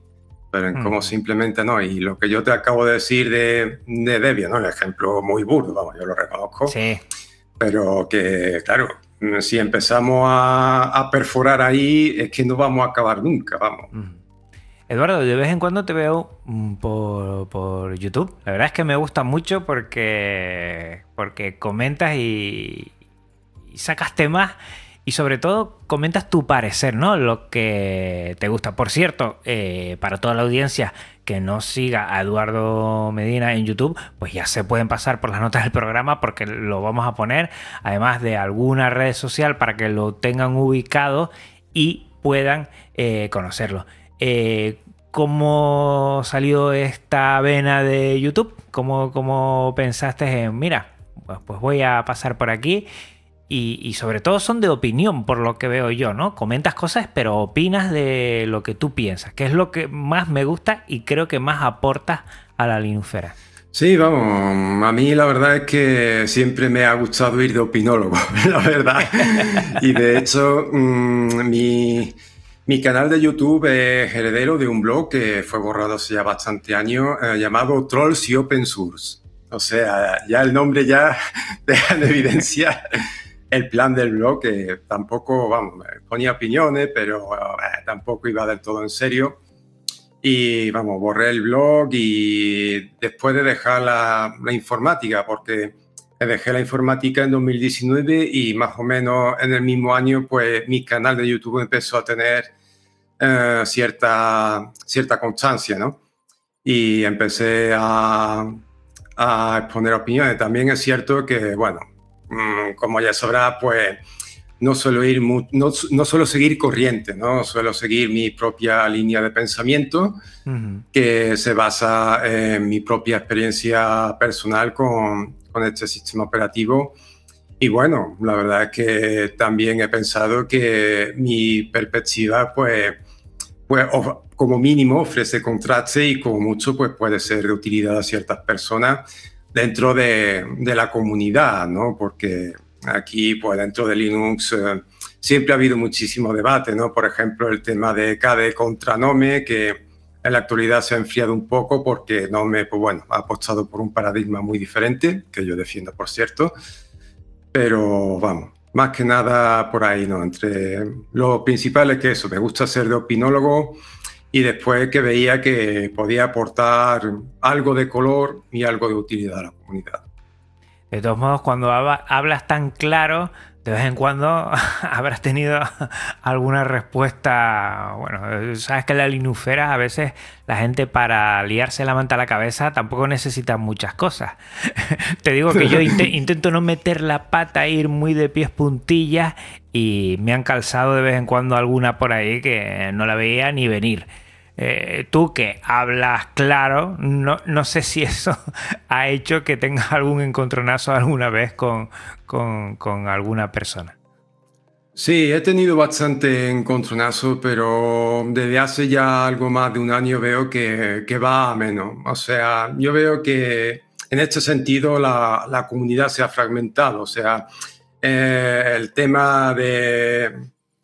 pero en cómo mm. se implementa no. Y lo que yo te acabo de decir de, de Debian, ¿no? el ejemplo muy burdo, vamos, yo lo reconozco, sí. pero que, claro, si empezamos a, perforar ahí, es que no vamos a acabar nunca, vamos. Eduardo, de vez en cuando te veo mm, por, YouTube. La verdad es que me gusta mucho porque, porque comentas y, y sacas temas y sobre todo comentas tu parecer, ¿no? Lo que te gusta. Por cierto, eh, para toda la audiencia que no siga a Eduardo Medina en YouTube, pues ya se pueden pasar por las notas del programa porque lo vamos a poner, además de alguna red social para que lo tengan ubicado y puedan eh, conocerlo. Eh, ¿Cómo salió esta vena de YouTube? ¿Cómo, cómo pensaste en, mira, pues, pues voy a pasar por aquí y, sobre todo son de opinión, por lo que veo yo, ¿no? Comentas cosas, pero opinas de lo que tú piensas, que es lo que más me gusta y creo que más aporta a la linufera. Sí, vamos, a mí la verdad es que siempre me ha gustado ir de opinólogo, la verdad. y de hecho, mm, mi, canal de YouTube es heredero de un blog que fue borrado hace ya bastante años, eh, llamado Trolls y Open Source. O sea, ya el nombre ya deja en evidencia el plan del blog, que tampoco, vamos, ponía opiniones, pero eh, tampoco iba del todo en serio. Y vamos, borré el blog y después de dejar la, informática, porque dejé la informática en 2019 y más o menos en el mismo año, pues mi canal de YouTube empezó a tener eh, cierta, cierta constancia, ¿no? Y empecé a, a exponer opiniones. También es cierto que, bueno, como ya sabrá, pues no suelo, ir no, no, suelo seguir corriente, ¿no? Suelo seguir mi propia línea de pensamiento que se basa en mi propia experiencia personal con, con este sistema operativo. Y bueno, la verdad es que también he pensado que mi perspectiva, pues, pues como mínimo ofrece contraste y como mucho, pues puede ser de utilidad a ciertas personas dentro de, de la comunidad, ¿no? Porque aquí, pues dentro de Linux eh, siempre ha habido muchísimo debate, ¿no? Por ejemplo, el tema de KDE contra Nome, que en la actualidad se ha enfriado un poco porque Nome, pues bueno, ha apostado por un paradigma muy diferente, que yo defiendo, por cierto. Pero vamos, más que nada por ahí, ¿no? Entre lo principal es que eso, me gusta ser de opinólogo y después que veía que podía aportar algo de color y algo de utilidad a la comunidad. De todos modos, cuando hablas tan claro, de vez en cuando habrás tenido alguna respuesta. Bueno, sabes que en la linufera a veces la gente para liarse la manta a la cabeza tampoco necesita muchas cosas. Te digo que yo intento no meter la pata, ir muy de pies puntillas y me han calzado de vez en cuando alguna por ahí que no la veía ni venir. Eh, tú que hablas claro, no, no, sé si eso ha hecho que tengas algún encontronazo alguna vez con, con, alguna persona. Sí, he tenido bastante encontronazo, pero desde hace ya algo más de un año veo que, que va a menos. O sea, yo veo que en este sentido la, la comunidad se ha fragmentado. O sea, eh, el tema de,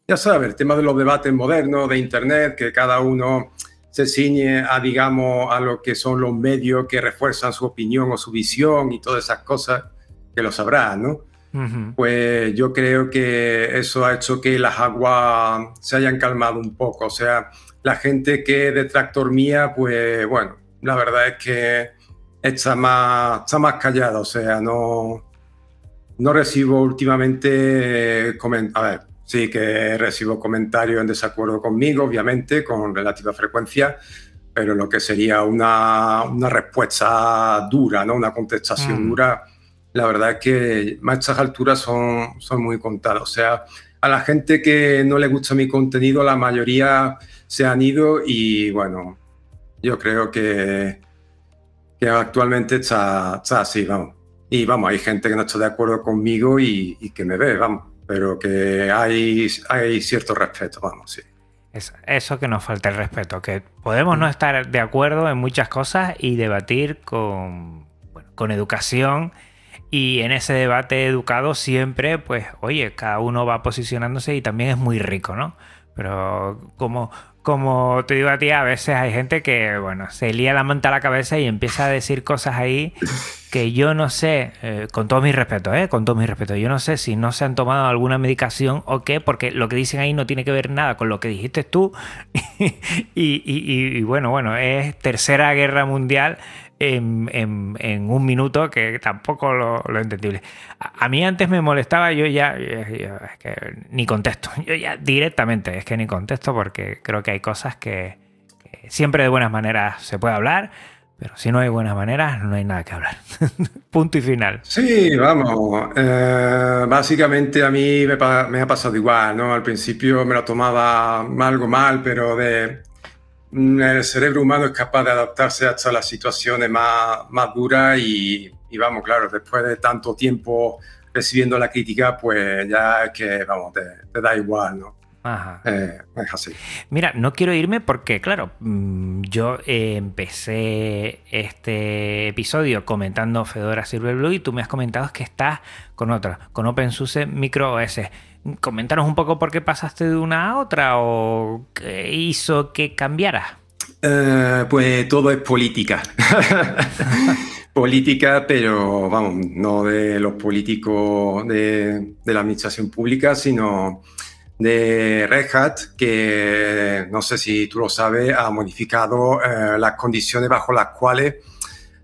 ya sabes, el tema de los debates modernos, de Internet, que cada uno se ciñe a, digamos, a lo que son los medios que refuerzan su opinión o su visión y todas esas cosas, que lo sabrá, ¿no? Pues yo creo que eso ha hecho que las aguas se hayan calmado un poco. O sea, la gente que es detractor mía, pues bueno, la verdad es que está más, está más callada. O sea, no, no recibo últimamente comentarios. A ver, Sí, que recibo comentarios en desacuerdo conmigo, obviamente, con relativa frecuencia, pero lo que sería una, una respuesta dura, ¿no? una contestación mm. dura, la verdad es que a estas alturas son, son muy contadas. O sea, a la gente que no le gusta mi contenido, la mayoría se han ido y bueno, yo creo que, que actualmente está, está así, vamos. Y vamos, hay gente que no está de acuerdo conmigo y, y que me ve, vamos pero que hay, hay cierto respeto, vamos, sí. eso que nos falta el respeto, que podemos no estar de acuerdo en muchas cosas y debatir con, con educación y en ese debate educado siempre, pues, oye, cada uno va posicionándose y también es muy rico, ¿no? Pero como, como te digo a ti, a veces hay gente que, bueno, se lía la manta a la cabeza y empieza a decir cosas ahí que yo no sé, eh, con todo mi respeto, ¿eh? Con todo mi respeto, yo no sé si no se han tomado alguna medicación o qué, porque lo que dicen ahí no tiene que ver nada con lo que dijiste tú. y, bueno, bueno, es tercera guerra mundial en, un minuto que tampoco lo, lo entendible. A, mí antes me molestaba, yo ya, ni contesto, yo ya directamente, es que ni contesto porque creo que hay cosas que, siempre de buenas maneras se puede hablar. Pero si no hay buenas maneras, no hay nada que hablar. Punto y final. Sí, vamos. Eh, básicamente a mí me, me, ha pasado igual, ¿no? Al principio me lo tomaba algo mal, pero de, el cerebro humano es capaz de adaptarse hasta las situaciones más, más duras y, vamos, claro, después de tanto tiempo recibiendo la crítica, pues ya es que, vamos, te, da igual, ¿no? Ajá. Eh, es así. Mira, no quiero irme porque, claro, mm, yo empecé este episodio comentando Fedora Silverblue y tú me has comentado que estás con otra, con OpenSUSE Micro OS. Coméntanos un poco por qué pasaste de una a otra o qué hizo que cambiara. Eh, pues todo es política. política, pero vamos, no de los políticos de, la administración pública, sino de Red Hat, que no sé si tú lo sabes, ha modificado eh, las condiciones bajo las cuales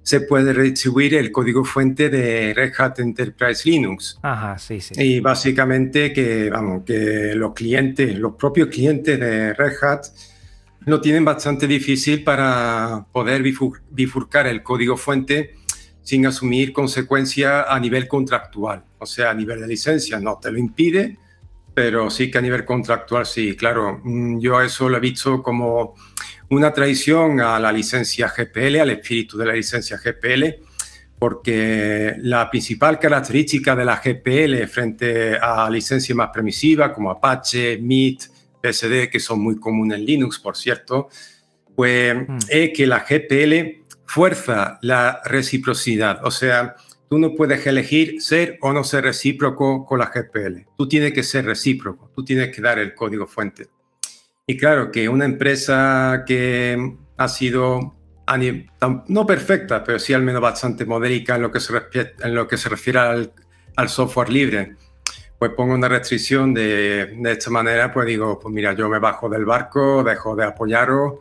se puede redistribuir el código fuente de Red Hat Enterprise Linux. Ajá, sí, sí. Y básicamente que, vamos, que los clientes, los propios clientes de Red Hat lo tienen bastante difícil para poder bifurcar el código fuente sin asumir consecuencias a nivel contractual. O sea, a nivel de licencia no te lo impide, pero sí que a nivel contractual sí. Claro, mm, yo eso lo he visto como una traición a la licencia GPL, al espíritu de la licencia GPL, porque la principal característica de la GPL frente a licencias más permisivas como Apache, MIT, PSD, que son muy comunes en Linux, por cierto, pues mm. es que la GPL fuerza la reciprocidad. O sea, tú no puedes elegir ser o no ser recíproco con la GPL. Tú tienes que ser recíproco, tú tienes que dar el código fuente. Y claro que una empresa que ha sido no perfecta, pero sí al menos bastante modélica en lo que se, en lo que se refiere al, al software libre, pues pongo una restricción de, de, esta manera, pues digo, pues mira, yo me bajo del barco, dejo de apoyaros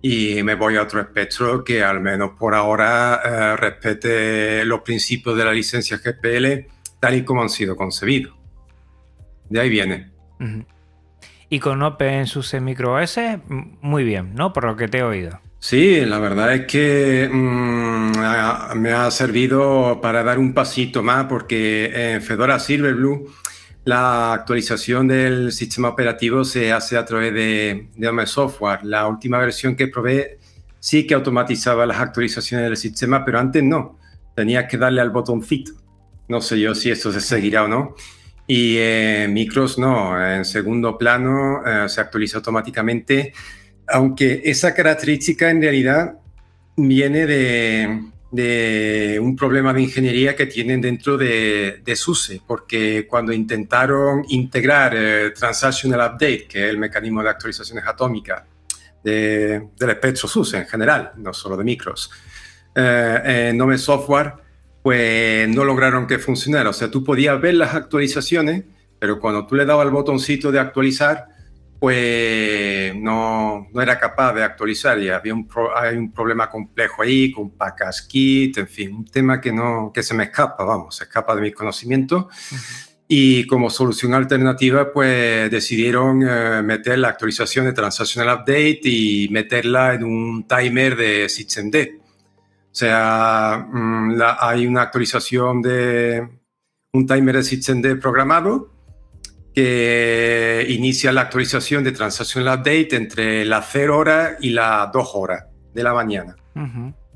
y me voy a otro espectro que al menos por ahora eh, respete los principios de la licencia GPL tal y como han sido concebidos. De ahí viene. Y con OpenSUSE MicroOS, muy bien, ¿no? Por lo que te he oído. Sí, la verdad es que mm, me ha servido para dar un pasito más porque en Fedora Silverblue la actualización del sistema operativo se hace a través de, de Software. La última versión que probé sí que automatizaba las actualizaciones del sistema, pero antes no. Tenía que darle al botoncito. No sé yo si esto se seguirá o no. Y en Micros no, en segundo plano eh, se actualiza automáticamente aunque esa característica en realidad viene de, un problema de ingeniería que tienen dentro de, SUSE, porque cuando intentaron integrar eh, Transactional Update, que es el mecanismo de actualizaciones atómicas del espectro SUSE en general, no solo de micros, eh, en Nome Software, pues no lograron que funcionara. O sea, tú podías ver las actualizaciones, pero cuando tú le dabas el botoncito de actualizar, pues no, no, era capaz de actualizar y había un, hay un problema complejo ahí con Kit, en fin, un tema que, no, que se me escapa, vamos, se escapa de mis conocimientos. Y como solución alternativa, pues decidieron eh, meter la actualización de Transactional Update y meterla en un timer de systemd. O sea, mm, hay una actualización de un timer de systemd programado que inicia la actualización de Transactional Update entre las 0 horas y las 2 horas de la mañana.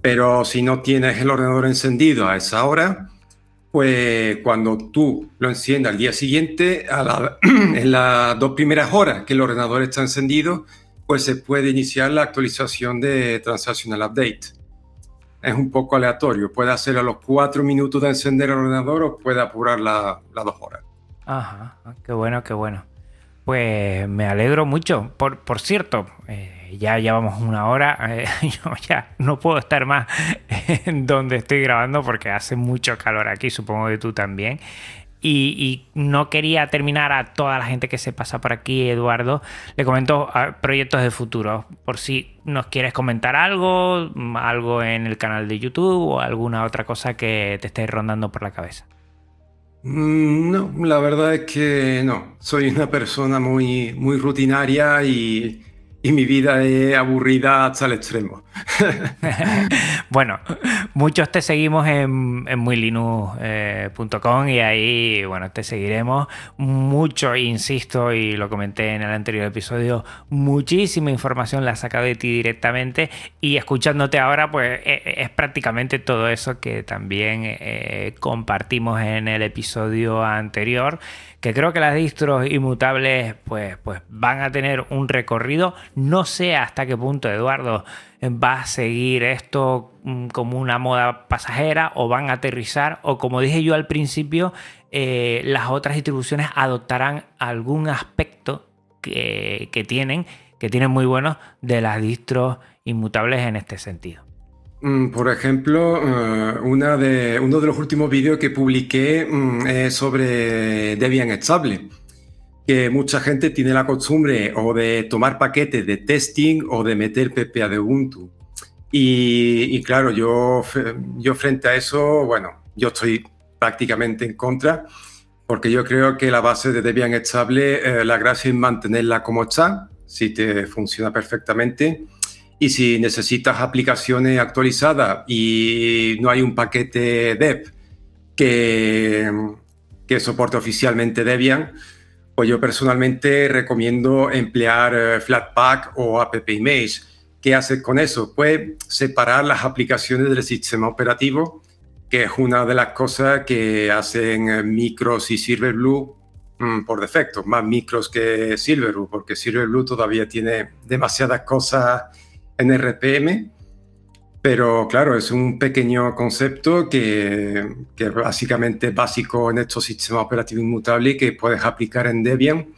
Pero si no tienes el ordenador encendido a esa hora, pues cuando tú lo enciendas al día siguiente, en las dos primeras horas que el ordenador está encendido, pues se puede iniciar la actualización de Transactional Update. Es un poco aleatorio, puede hacer a los 4 minutos de encender el ordenador o puede apurar las 2 horas. Ajá, ah, qué bueno, qué bueno. Pues me alegro mucho. Por, por cierto, eh, ya llevamos una hora. Eh, yo ya no puedo estar más en donde estoy grabando porque hace mucho calor aquí, supongo que tú también. Y, no quería terminar a toda la gente que se pasa por aquí, Eduardo. Le comento proyectos de futuro. Por si nos quieres comentar algo, algo en el canal de YouTube o alguna otra cosa que te esté rondando por la cabeza. Mm, no, la verdad es que no. Soy una persona muy, muy rutinaria y y mi vida es aburrida hasta el extremo. bueno, muchos te seguimos en, en muylinux.com y ahí, bueno, te seguiremos mucho, insisto, y lo comenté en el anterior episodio, muchísima información la sacado de ti directamente y escuchándote ahora, pues e, e, es, prácticamente todo eso que también eh, compartimos en el episodio anterior que creo que las distros inmutables pues, pues van a tener un recorrido. No sé hasta qué punto Eduardo va a seguir esto mm, como una moda pasajera o van a aterrizar o como dije yo al principio, eh, las otras distribuciones adoptarán algún aspecto que, que tienen, que tienen muy buenos de las distros inmutables en este sentido. Mm, por ejemplo, eh, una de, uno de los últimos vídeos que publiqué mm, es sobre Debian Estable, que mucha gente tiene la costumbre o de tomar paquetes de testing o de meter PPA de Ubuntu. Y, claro, yo, yo frente a eso, bueno, yo estoy prácticamente en contra, porque yo creo que la base de Debian Estable, eh, la gracia es mantenerla como está, si te funciona perfectamente y si necesitas aplicaciones actualizadas y no hay un paquete dev que, que soporte oficialmente Debian, pues yo personalmente recomiendo emplear eh, Flatpak o App Image. ¿Qué haces con eso? Pues separar las aplicaciones del sistema operativo que es una de las cosas que hacen Micros y Silverblue mm, por defecto, más Micros que Silverblue, porque Silverblue todavía tiene demasiadas cosas en RPM, pero claro, es un pequeño concepto que, que básicamente es básico en estos sistemas operativos inmutables que puedes aplicar en Debian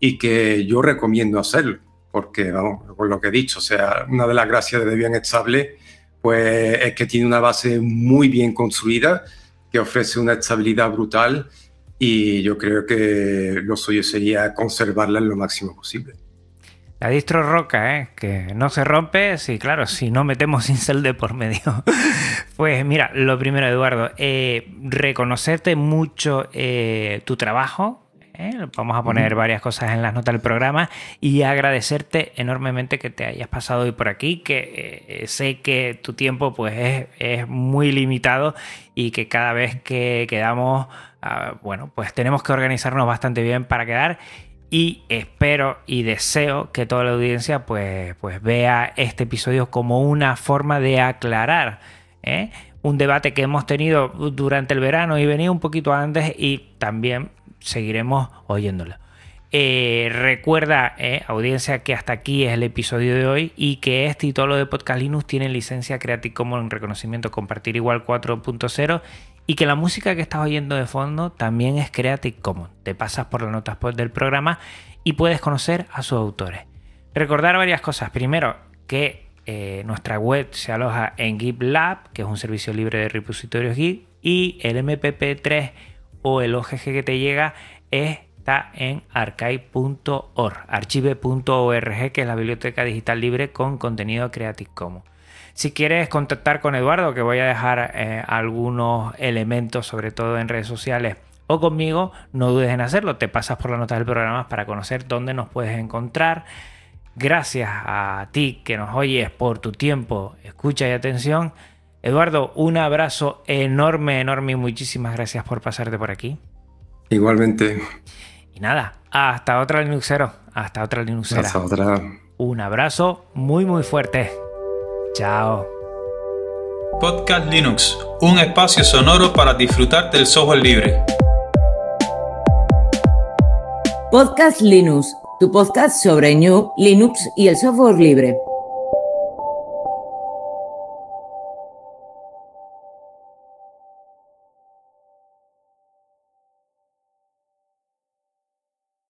y que yo recomiendo hacerlo, porque vamos, con lo que he dicho, o sea, una de las gracias de Debian Estable pues es que tiene una base muy bien construida, que ofrece una estabilidad brutal y yo creo que lo suyo sería conservarla en lo máximo posible. La distro roca, ¿eh? que no se rompe, sí, claro, si no metemos incel de por medio. pues mira, lo primero, Eduardo, eh, reconocerte mucho eh, tu trabajo, ¿eh? Vamos a poner varias cosas en las notas del programa y agradecerte enormemente que te hayas pasado hoy por aquí, que sé que tu tiempo pues es, muy limitado y que cada vez que quedamos, ah, bueno, pues tenemos que organizarnos bastante bien para quedar y espero y deseo que toda la audiencia pues, pues vea este episodio como una forma de aclarar ¿eh? un debate que hemos tenido durante el verano y venía un poquito antes y también seguiremos oyéndolo. Eh, recuerda, eh, audiencia, que hasta aquí es el episodio de hoy y que este y todo lo de Podcast Linux tienen licencia Creative Commons en reconocimiento compartir igual 4.0 y que la música que estás oyendo de fondo también es Creative Commons. Te pasas por las notas del programa y puedes conocer a sus autores. Recordar varias cosas. Primero, que eh, nuestra web se aloja en GitLab, que es un servicio libre de repositorios Git, y el MPP3 o el OGG que te llega está en archive.org, archive.org, que es la biblioteca digital libre con contenido Creative Commons. Si quieres contactar con Eduardo, que voy a dejar eh, algunos elementos, sobre todo en redes sociales, o conmigo, no dudes en hacerlo. Te pasas por la nota del programa para conocer dónde nos puedes encontrar. Gracias a ti que nos oyes por tu tiempo, escucha y atención. Eduardo, un abrazo enorme, enorme y muchísimas gracias por pasarte por aquí. Igualmente. Y nada, hasta otra Linuxero, hasta otra Linuxera. Hasta otra. Un abrazo muy, muy fuerte. Chao. Podcast Linux, un espacio sonoro para disfrutar del software libre. Podcast Linux, tu podcast sobre New, Linux y el software libre.